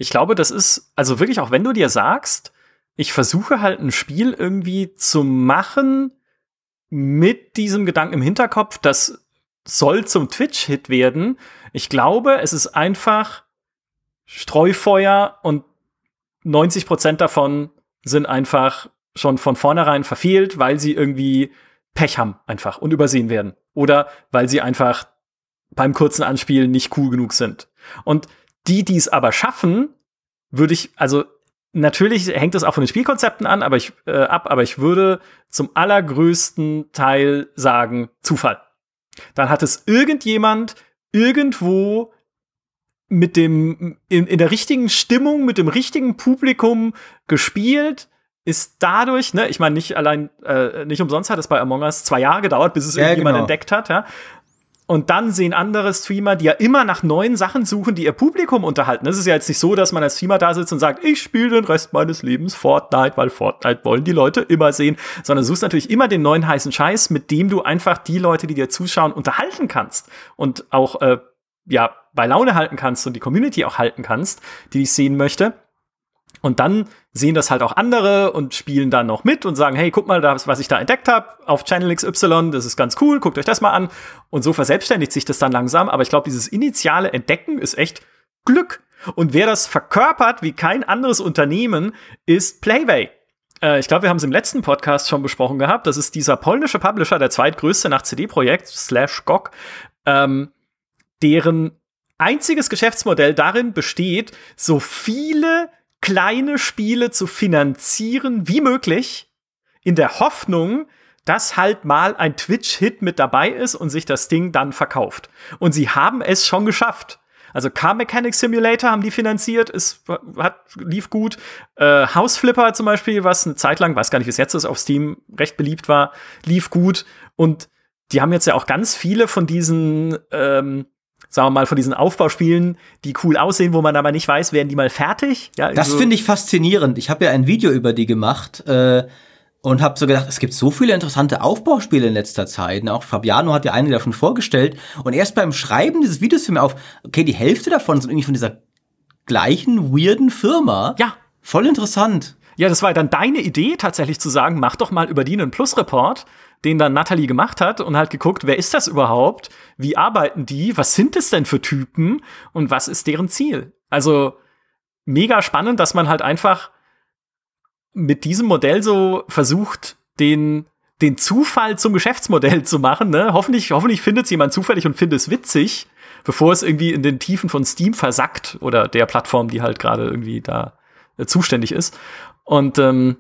B: Ich glaube, das ist, also wirklich, auch wenn du dir sagst, ich versuche halt ein Spiel irgendwie zu machen mit diesem Gedanken im Hinterkopf, das soll zum Twitch-Hit werden. Ich glaube, es ist einfach Streufeuer und 90 Prozent davon sind einfach schon von vornherein verfehlt, weil sie irgendwie Pech haben einfach und übersehen werden. Oder weil sie einfach beim kurzen Anspielen nicht cool genug sind. Und die, die es aber schaffen, würde ich, also natürlich hängt es auch von den Spielkonzepten an, aber ich äh, ab, aber ich würde zum allergrößten Teil sagen Zufall. Dann hat es irgendjemand irgendwo mit dem in, in der richtigen Stimmung, mit dem richtigen Publikum gespielt ist dadurch, ne, ich meine, nicht allein, äh, nicht umsonst hat es bei Among Us zwei Jahre gedauert, bis es ja, irgendjemand genau. entdeckt hat, ja. Und dann sehen andere Streamer, die ja immer nach neuen Sachen suchen, die ihr Publikum unterhalten. Es ist ja jetzt nicht so, dass man als Streamer da sitzt und sagt, ich spiele den Rest meines Lebens Fortnite, weil Fortnite wollen die Leute immer sehen, sondern suchst natürlich immer den neuen heißen Scheiß, mit dem du einfach die Leute, die dir zuschauen, unterhalten kannst und auch äh, ja bei Laune halten kannst und die Community auch halten kannst, die dich sehen möchte. Und dann sehen das halt auch andere und spielen dann noch mit und sagen, hey, guck mal, das, was ich da entdeckt habe auf Channel XY, das ist ganz cool, guckt euch das mal an. Und so verselbstständigt sich das dann langsam. Aber ich glaube, dieses initiale Entdecken ist echt Glück. Und wer das verkörpert wie kein anderes Unternehmen, ist Playway. Äh, ich glaube, wir haben es im letzten Podcast schon besprochen gehabt. Das ist dieser polnische Publisher, der zweitgrößte nach CD-Projekt, slash GOG, ähm, deren einziges Geschäftsmodell darin besteht, so viele kleine Spiele zu finanzieren wie möglich, in der Hoffnung, dass halt mal ein Twitch-Hit mit dabei ist und sich das Ding dann verkauft. Und sie haben es schon geschafft. Also Car Mechanic Simulator haben die finanziert, ist, hat, lief gut. Äh, House Flipper zum Beispiel, was eine Zeit lang, weiß gar nicht, wie es jetzt ist, auf Steam recht beliebt war, lief gut. Und die haben jetzt ja auch ganz viele von diesen, ähm, sagen wir mal, von diesen Aufbauspielen, die cool aussehen, wo man aber nicht weiß, werden die mal fertig.
A: Ja, das also finde ich faszinierend. Ich habe ja ein Video über die gemacht. Äh und habe so gedacht, es gibt so viele interessante Aufbauspiele in letzter Zeit. Auch Fabiano hat ja einige davon vorgestellt. Und erst beim Schreiben dieses Videos fiel mir auf, okay, die Hälfte davon sind irgendwie von dieser gleichen weirden Firma.
B: Ja.
A: Voll interessant.
B: Ja, das war dann deine Idee, tatsächlich zu sagen, mach doch mal über die einen Plus-Report, den dann Natalie gemacht hat und halt geguckt, wer ist das überhaupt? Wie arbeiten die? Was sind es denn für Typen? Und was ist deren Ziel? Also mega spannend, dass man halt einfach mit diesem Modell so versucht, den, den Zufall zum Geschäftsmodell zu machen. Ne? Hoffentlich, hoffentlich findet es jemand zufällig und findet es witzig, bevor es irgendwie in den Tiefen von Steam versackt oder der Plattform, die halt gerade irgendwie da äh, zuständig ist. Und ähm,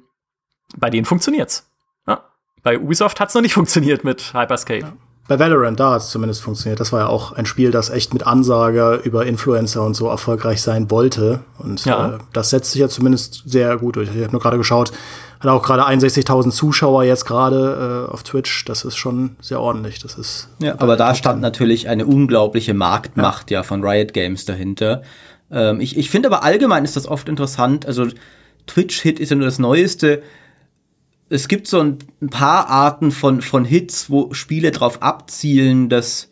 B: bei denen funktioniert's. Ja. Bei Ubisoft hat's noch nicht funktioniert mit Hyperscape. Ja.
C: Bei Valorant, da hat es zumindest funktioniert. Das war ja auch ein Spiel, das echt mit Ansage über Influencer und so erfolgreich sein wollte. Und ja. äh, das setzt sich ja zumindest sehr gut durch. Ich habe nur gerade geschaut, hat auch gerade 61.000 Zuschauer jetzt gerade äh, auf Twitch. Das ist schon sehr ordentlich. Das ist
A: ja, aber da stand natürlich eine unglaubliche Marktmacht ja, ja von Riot Games dahinter. Ähm, ich ich finde aber allgemein ist das oft interessant. Also Twitch-Hit ist ja nur das Neueste es gibt so ein, paar Arten von, von Hits, wo Spiele drauf abzielen, das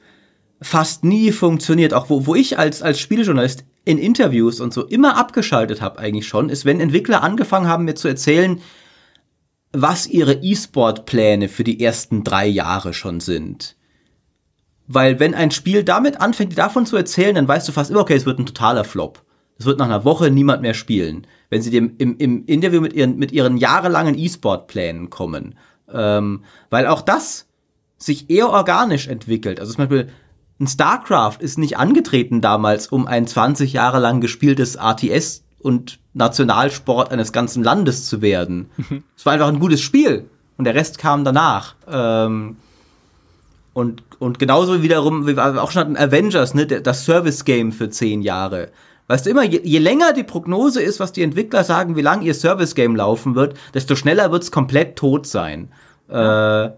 A: fast nie funktioniert. Auch wo, wo ich als, als Spieljournalist in Interviews und so immer abgeschaltet habe eigentlich schon, ist, wenn Entwickler angefangen haben, mir zu erzählen, was ihre E-Sport-Pläne für die ersten drei Jahre schon sind. Weil wenn ein Spiel damit anfängt, davon zu erzählen, dann weißt du fast immer, okay, es wird ein totaler Flop. Es wird nach einer Woche niemand mehr spielen wenn sie dem im, im Interview mit ihren, mit ihren jahrelangen E-Sport-Plänen kommen. Ähm, weil auch das sich eher organisch entwickelt. Also zum Beispiel ein StarCraft ist nicht angetreten damals, um ein 20 Jahre lang gespieltes RTS und Nationalsport eines ganzen Landes zu werden. Mhm. es war einfach ein gutes Spiel und der Rest kam danach. Ähm, und, und genauso wiederum, wie wir auch schon hatten, Avengers, ne, das Service-Game für zehn Jahre. Weißt du immer, je, je, länger die Prognose ist, was die Entwickler sagen, wie lang ihr Service-Game laufen wird, desto schneller wird es komplett tot sein. Äh,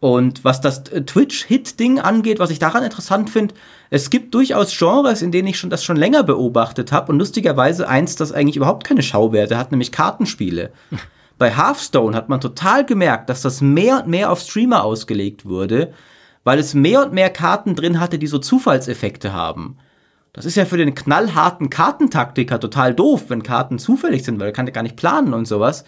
A: und was das Twitch-Hit-Ding angeht, was ich daran interessant finde, es gibt durchaus Genres, in denen ich schon das schon länger beobachtet habe und lustigerweise eins, das eigentlich überhaupt keine Schauwerte hat, nämlich Kartenspiele. Bei Hearthstone hat man total gemerkt, dass das mehr und mehr auf Streamer ausgelegt wurde, weil es mehr und mehr Karten drin hatte, die so Zufallseffekte haben. Das ist ja für den knallharten Kartentaktiker total doof, wenn Karten zufällig sind, weil er kann ja gar nicht planen und sowas.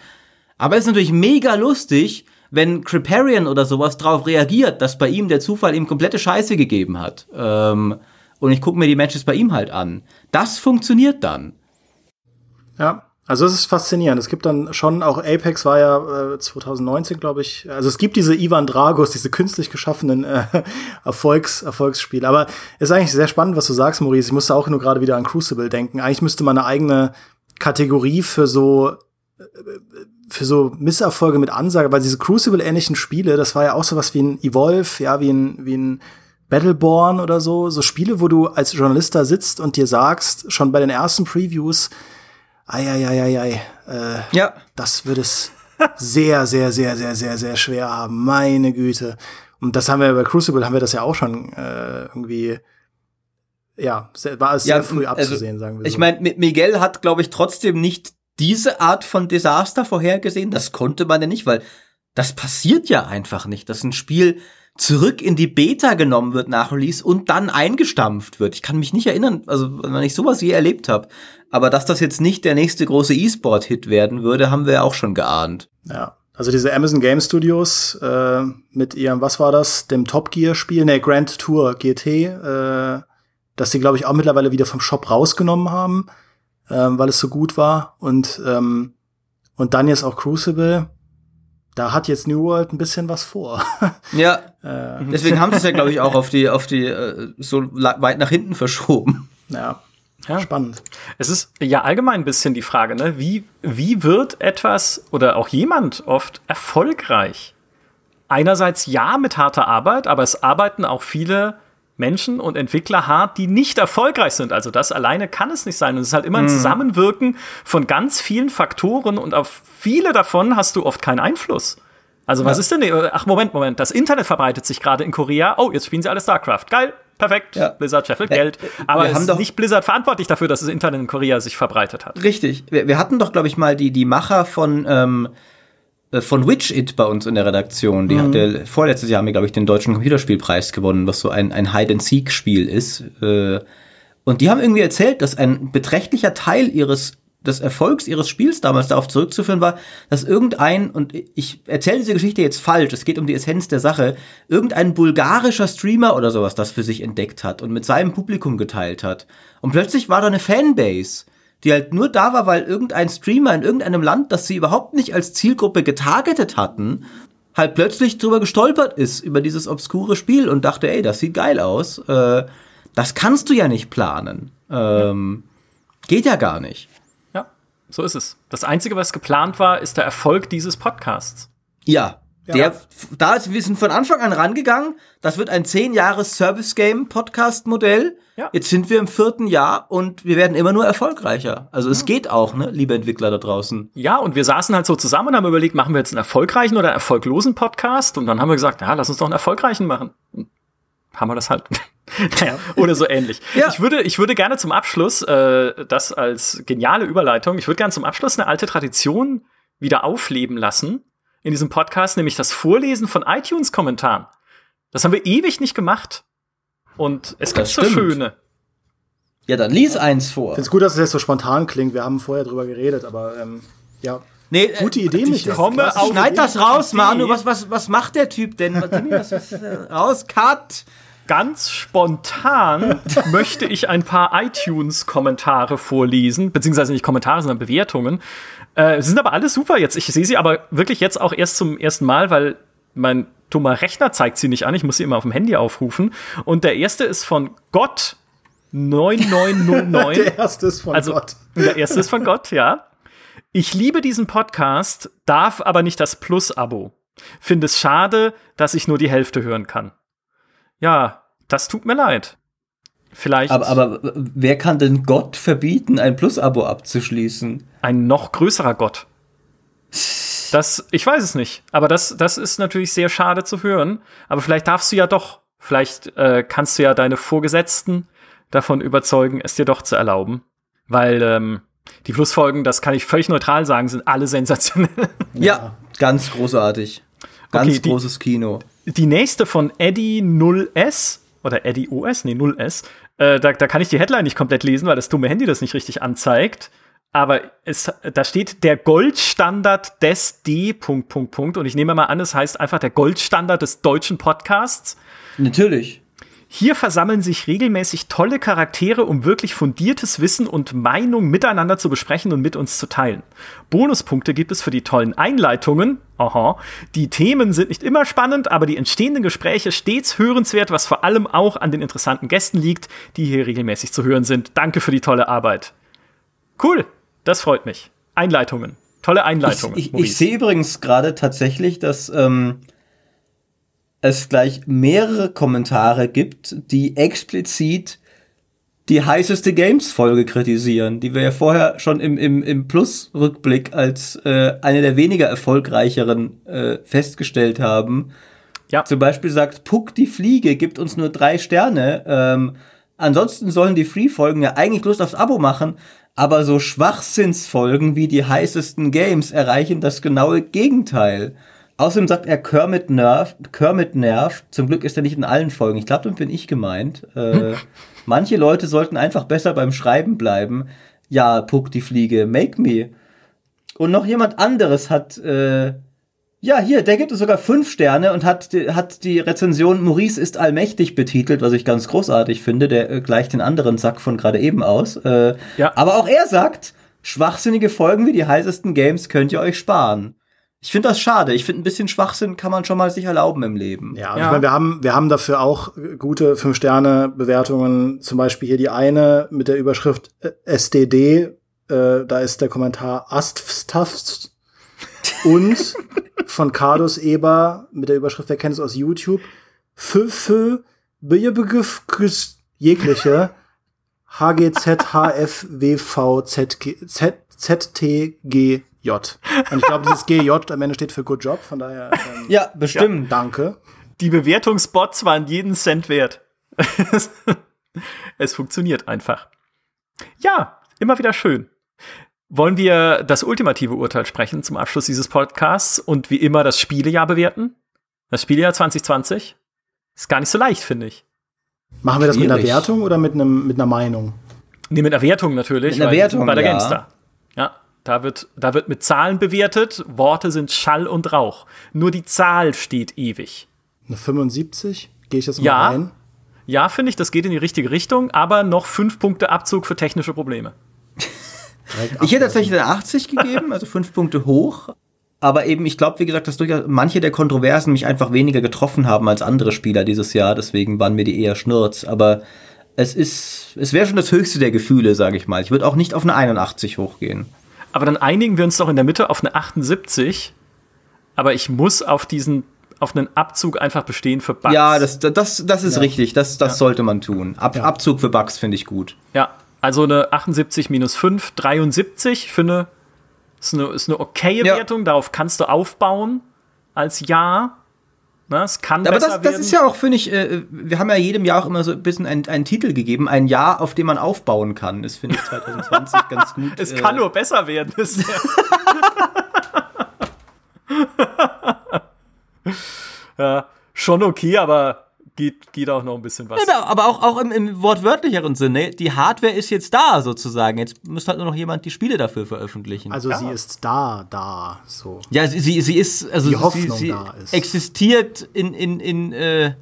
A: Aber es ist natürlich mega lustig, wenn Criparian oder sowas drauf reagiert, dass bei ihm der Zufall ihm komplette Scheiße gegeben hat. Ähm, und ich gucke mir die Matches bei ihm halt an. Das funktioniert dann.
C: Ja, also es ist faszinierend. Es gibt dann schon, auch Apex war ja äh, 2019, glaube ich. Also es gibt diese Ivan Dragos, diese künstlich geschaffenen äh, Erfolgs, Erfolgsspiele. Aber es ist eigentlich sehr spannend, was du sagst, Maurice. Ich musste auch nur gerade wieder an Crucible denken. Eigentlich müsste man eine eigene Kategorie für so äh, für so Misserfolge mit Ansage, weil diese Crucible-ähnlichen Spiele, das war ja auch so was wie ein Evolve, ja, wie ein, wie ein Battleborn oder so. So Spiele, wo du als Journalist da sitzt und dir sagst, schon bei den ersten Previews, Eieieiei. Äh, ja. Das wird es sehr, sehr, sehr, sehr, sehr, sehr schwer haben. Meine Güte. Und das haben wir bei Crucible, haben wir das ja auch schon äh, irgendwie ja, war es sehr ja, früh also, abzusehen, also, sagen wir
A: so. Ich meine, Miguel hat, glaube ich, trotzdem nicht diese Art von Desaster vorhergesehen. Das konnte man ja nicht, weil das passiert ja einfach nicht, dass ein Spiel zurück in die Beta genommen wird nach Release und dann eingestampft wird. Ich kann mich nicht erinnern, also wenn ich sowas je erlebt habe. Aber dass das jetzt nicht der nächste große E-Sport-Hit werden würde, haben wir ja auch schon geahnt.
C: Ja. Also diese Amazon Game Studios äh, mit ihrem, was war das, dem Top Gear Spiel, ne, Grand Tour GT, äh, dass sie glaube ich auch mittlerweile wieder vom Shop rausgenommen haben, äh, weil es so gut war und ähm, und dann jetzt auch Crucible. Da hat jetzt New World ein bisschen was vor.
A: ja. Äh. Deswegen haben sie es ja glaube ich auch auf die auf die äh, so weit nach hinten verschoben.
C: Ja. Ja. Spannend.
B: Es ist ja allgemein ein bisschen die Frage, ne? wie, wie wird etwas oder auch jemand oft erfolgreich? Einerseits ja mit harter Arbeit, aber es arbeiten auch viele Menschen und Entwickler hart, die nicht erfolgreich sind. Also das alleine kann es nicht sein. Und es ist halt immer ein mhm. Zusammenwirken von ganz vielen Faktoren und auf viele davon hast du oft keinen Einfluss. Also was ja. ist denn? Ach Moment, Moment. Das Internet verbreitet sich gerade in Korea. Oh, jetzt spielen sie alle StarCraft. Geil, perfekt. Ja. Blizzard scheffelt Geld. Aber wir haben doch nicht Blizzard verantwortlich dafür, dass das Internet in Korea sich verbreitet hat.
A: Richtig. Wir, wir hatten doch, glaube ich, mal die die Macher von ähm, äh, von Witch It bei uns in der Redaktion. Die mhm. hatte vorletztes Jahr, glaube ich, den deutschen Computerspielpreis gewonnen, was so ein, ein Hide-and-Seek-Spiel ist. Äh, und die haben irgendwie erzählt, dass ein beträchtlicher Teil ihres des Erfolgs ihres Spiels damals darauf zurückzuführen war, dass irgendein, und ich erzähle diese Geschichte jetzt falsch, es geht um die Essenz der Sache, irgendein bulgarischer Streamer oder sowas das für sich entdeckt hat und mit seinem Publikum geteilt hat. Und plötzlich war da eine Fanbase, die halt nur da war, weil irgendein Streamer in irgendeinem Land, das sie überhaupt nicht als Zielgruppe getargetet hatten, halt plötzlich drüber gestolpert ist, über dieses obskure Spiel und dachte, ey, das sieht geil aus. Äh, das kannst du ja nicht planen. Ähm, geht ja gar nicht.
B: So ist es. Das Einzige, was geplant war, ist der Erfolg dieses Podcasts.
A: Ja. Ja. Der, da ist, wir sind von Anfang an rangegangen. Das wird ein 10 Jahres Service Game Podcast Modell. Ja. Jetzt sind wir im vierten Jahr und wir werden immer nur erfolgreicher. Also es ja. geht auch, ne, liebe Entwickler da draußen.
B: Ja, und wir saßen halt so zusammen und haben überlegt, machen wir jetzt einen erfolgreichen oder einen erfolglosen Podcast? Und dann haben wir gesagt, ja, lass uns doch einen erfolgreichen machen. Und haben wir das halt. naja, oder so ähnlich. Ja. Ich, würde, ich würde gerne zum Abschluss, äh, das als geniale Überleitung, ich würde gerne zum Abschluss eine alte Tradition wieder aufleben lassen in diesem Podcast, nämlich das Vorlesen von iTunes-Kommentaren. Das haben wir ewig nicht gemacht. Und es gibt so schöne.
A: Ja, dann lies eins vor. Ich
C: finde es gut, dass es jetzt so spontan klingt. Wir haben vorher drüber geredet, aber ähm, ja. Nee, äh, Gute Idee,
A: ich komme auf Schneid das raus, Manu. Was, was, was macht der Typ denn? Was, was, was, raus, Cut
B: ganz spontan möchte ich ein paar iTunes-Kommentare vorlesen, beziehungsweise nicht Kommentare, sondern Bewertungen. Äh, sind aber alle super jetzt. Ich sehe sie aber wirklich jetzt auch erst zum ersten Mal, weil mein dummer Rechner zeigt sie nicht an. Ich muss sie immer auf dem Handy aufrufen. Und der erste ist von Gott 9909.
C: der erste ist von
B: also,
C: Gott.
B: Der erste ist von Gott, ja. Ich liebe diesen Podcast, darf aber nicht das Plus-Abo. Finde es schade, dass ich nur die Hälfte hören kann. Ja, das tut mir leid. Vielleicht.
A: Aber, aber wer kann denn Gott verbieten, ein Plus-Abo abzuschließen?
B: Ein noch größerer Gott. Das, ich weiß es nicht. Aber das, das ist natürlich sehr schade zu hören. Aber vielleicht darfst du ja doch. Vielleicht äh, kannst du ja deine Vorgesetzten davon überzeugen, es dir doch zu erlauben. Weil ähm, die Plusfolgen, das kann ich völlig neutral sagen, sind alle sensationell.
A: Ja, ganz großartig. Ganz okay, großes Kino.
B: Die nächste von Eddie 0S oder Eddie OS, nee, 0S. Äh, da, da kann ich die Headline nicht komplett lesen, weil das dumme Handy das nicht richtig anzeigt. Aber es, da steht der Goldstandard des D. Punkt, Punkt, Punkt. Und ich nehme mal an, es heißt einfach der Goldstandard des deutschen Podcasts.
A: Natürlich.
B: Hier versammeln sich regelmäßig tolle Charaktere, um wirklich fundiertes Wissen und Meinung miteinander zu besprechen und mit uns zu teilen. Bonuspunkte gibt es für die tollen Einleitungen. Aha. Die Themen sind nicht immer spannend, aber die entstehenden Gespräche stets hörenswert, was vor allem auch an den interessanten Gästen liegt, die hier regelmäßig zu hören sind. Danke für die tolle Arbeit. Cool, das freut mich. Einleitungen. Tolle Einleitungen.
A: Ich, ich, ich sehe übrigens gerade tatsächlich, dass ähm, es gleich mehrere Kommentare gibt, die explizit die heißeste Games-Folge kritisieren, die wir ja vorher schon im, im, im Plus-Rückblick als äh, eine der weniger erfolgreicheren äh, festgestellt haben. Ja. Zum Beispiel sagt Puck die Fliege gibt uns nur drei Sterne. Ähm, ansonsten sollen die Free-Folgen ja eigentlich Lust aufs Abo machen, aber so Schwachsinnsfolgen wie die heißesten Games erreichen das genaue Gegenteil. Außerdem sagt er Kermit nervt, Kermit nervt. Zum Glück ist er nicht in allen Folgen. Ich glaube, damit bin ich gemeint. Äh, manche Leute sollten einfach besser beim Schreiben bleiben. Ja, Puck die Fliege, make me. Und noch jemand anderes hat, äh, ja, hier, der gibt es sogar fünf Sterne und hat, hat die Rezension Maurice ist allmächtig betitelt, was ich ganz großartig finde. Der äh, gleicht den anderen Sack von gerade eben aus. Äh,
B: Ja.
A: Aber auch er sagt, schwachsinnige Folgen wie die heißesten Games könnt ihr euch sparen. Ich finde das schade. Ich finde, ein bisschen Schwachsinn kann man schon mal sich erlauben im Leben.
C: Ja,
B: Ja.
C: Ich meine, wir haben, wir haben dafür auch gute Fünf-Sterne-Bewertungen. Zum Beispiel hier die eine mit der Überschrift äh, SDD. Äh, da ist der Kommentar Astfstafst. Und von Carlos Eber mit der Überschrift, wer kennt es aus YouTube? Fü, fü, Begriff, jegliche HGZ, HF, WV, ZG, Z, ZTGJ. Und ich glaube, dieses GJ am Ende steht für Good Job, von daher. Ähm,
A: Ja, bestimmt.
C: Danke.
B: Die Bewertungsbots waren jeden Cent wert. es funktioniert einfach. Ja, immer wieder schön. Wollen wir das ultimative Urteil sprechen zum Abschluss dieses Podcasts und wie immer das Spielejahr bewerten? Das Spielejahr 2020? Ist gar nicht so leicht, finde ich.
C: Machen wir das mit einer
A: Schwierig.
C: Wertung oder mit, einem, mit einer Meinung?
B: Nee, mit einer Wertung natürlich.
A: Mit einer Wertung,
B: bei der
A: ja.
B: GameStar. Ja, da wird, da wird mit Zahlen bewertet. Worte sind Schall und Rauch. Nur die Zahl steht ewig.
C: Eine 75? Gehe ich jetzt mal
B: Ja.
C: rein?
B: Ja, finde ich, das geht in die richtige Richtung, aber noch fünf Punkte Abzug für technische Probleme.
A: Ich hätte tatsächlich eine 80 gegeben, also fünf Punkte hoch. Aber eben, ich glaube, wie gesagt, dass durchaus manche der Kontroversen mich einfach weniger getroffen haben als andere Spieler dieses Jahr. Deswegen waren mir die eher Schnurz. Aber es ist, es wäre schon das höchste der Gefühle, sage ich mal. Ich würde auch nicht auf eine 81 hochgehen.
B: Aber dann einigen wir uns doch in der Mitte auf eine 78. Aber ich muss auf diesen, auf einen Abzug einfach bestehen für Bugs.
A: Ja, das, das, das ist
C: Ja.
A: richtig. Das, das sollte man tun. Ab,
C: Ja.
A: Abzug für Bugs finde ich gut.
B: Ja, also eine 78 minus 5, 73 für eine, ist eine, ist eine okaye
A: Ja.
B: Wertung. Darauf kannst du aufbauen als Ja. Na, es kann
A: Aber
B: besser
A: das, das
B: werden.
A: ist ja auch, finde ich, äh, wir haben ja jedem Jahr auch immer so ein bisschen einen, einen Titel gegeben, ein Jahr, auf dem man aufbauen kann. Das finde ich 2020 ganz gut.
B: es
A: äh,
B: kann nur besser werden. Ja, schon okay, aber geht, geht auch noch ein bisschen was.
A: Ja, aber auch, auch im, im wortwörtlicheren Sinne, die Hardware ist jetzt da sozusagen. Jetzt muss halt nur noch jemand die Spiele dafür veröffentlichen.
C: Also
B: Ja.
C: sie ist da, da, so.
A: ja, sie, sie, sie ist, also
C: Die
A: sie,
C: Hoffnung
A: sie
C: da ist.
A: existiert in, in, in, äh,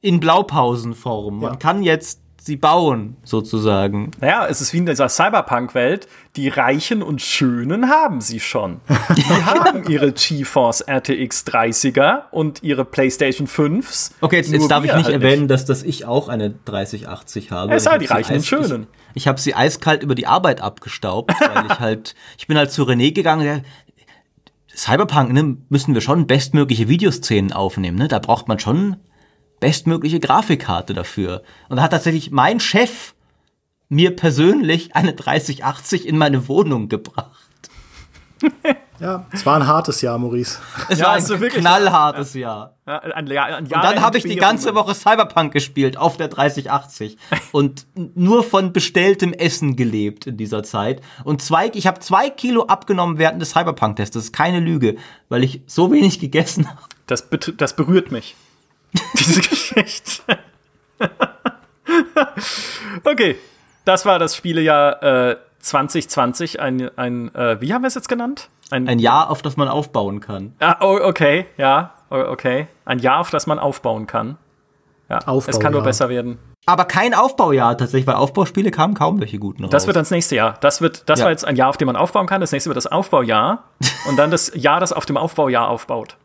A: in Blaupausenform. Man
C: Ja.
A: kann jetzt sie bauen, sozusagen.
B: Naja, es ist wie in dieser Cyberpunk-Welt. Die Reichen und Schönen haben sie schon. Die haben ihre GeForce RTX 30er und ihre PlayStation 5s.
A: Okay, jetzt, jetzt darf ich nicht
B: halt
A: erwähnen, dass, dass ich auch eine 3080 habe.
B: Es
A: Ich
B: sei
A: hab
B: die Reichen und Schönen.
A: Ich, ich habe sie eiskalt über die Arbeit abgestaubt, weil ich halt, ich bin halt zu René gegangen, Cyberpunk, ne, müssen wir schon bestmögliche Videoszenen aufnehmen, ne? Da braucht man schon bestmögliche Grafikkarte dafür. Und da hat tatsächlich mein Chef mir persönlich eine 3080 in meine Wohnung gebracht.
C: Ja, es war ein hartes Jahr, Maurice.
A: Es
B: Ja,
A: war ein
B: also wirklich-
A: knallhartes Jahr.
B: Ja, ein, Jahr- ein Jahr
A: Und dann habe ich die ganze. Woche Cyberpunk gespielt auf der 3080 und nur von bestelltem Essen gelebt in dieser Zeit. Und zwei, ich habe zwei Kilo abgenommen während des Cyberpunk-Tests. Das ist keine Lüge, weil ich so wenig gegessen habe.
B: Das, das berührt mich. Diese Geschichte. okay, das war das Spielejahr äh, 2020. Ein, ein äh, wie haben wir es jetzt genannt?
A: Ein Jahr, auf das man aufbauen kann.
B: Ah, oh, okay, ja, oh, okay. Ein Jahr, auf das man aufbauen kann. Ja, es
C: Aufbaujahr.
B: kann nur besser werden.
A: Aber kein Aufbaujahr tatsächlich, weil Aufbauspiele kamen kaum welche guten raus.
B: Das wird dann das nächste Jahr. Das wird, das
A: Ja.
B: war jetzt ein Jahr, auf dem man aufbauen kann. Das nächste wird das Aufbaujahr. und dann das Jahr, das auf dem Aufbaujahr aufbaut.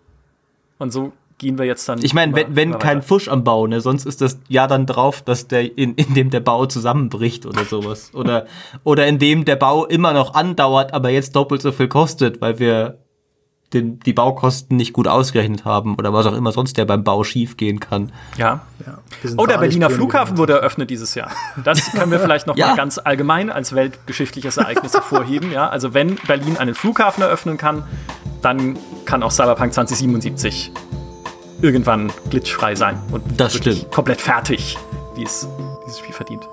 B: Und so gehen wir jetzt dann.
A: ich meine, wenn, wenn kein
B: weiter.
A: Fusch am Bau, ne, sonst ist das Jahr dann drauf, dass der in, in dem der Bau zusammenbricht oder sowas. oder, oder in dem der Bau immer noch andauert, aber jetzt doppelt so viel kostet, weil wir den, die Baukosten nicht gut ausgerechnet haben oder was auch immer sonst der beim Bau schief gehen kann.
B: Ja.
C: Ja,
B: Oh, der Berliner. Flughafen wurde eröffnet dieses Jahr. Das können wir vielleicht noch
A: Ja.
B: mal ganz allgemein als weltgeschichtliches Ereignis hervorheben. Ja, also wenn Berlin einen Flughafen eröffnen kann, dann kann auch Cyberpunk 2077 irgendwann glitchfrei sein und
A: Das
B: wirklich
A: stimmt.
B: komplett fertig, wie es dieses Spiel verdient.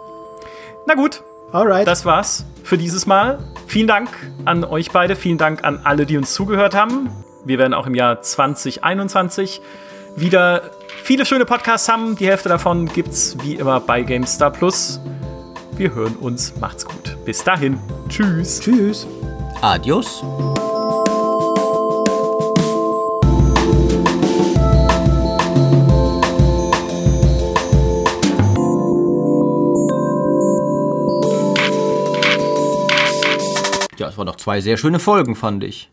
B: Na gut,
C: Alright.
B: das war's für dieses Mal. Vielen Dank an euch beide, vielen Dank an alle, die uns zugehört haben. wir werden auch im Jahr 2021 wieder viele schöne Podcasts haben. Die Hälfte davon gibt's wie immer bei GameStar Plus. Wir hören uns. Macht's gut. Bis dahin. Tschüss.
C: Tschüss.
A: Adios. Ja, es waren noch zwei sehr schöne Folgen, fand ich.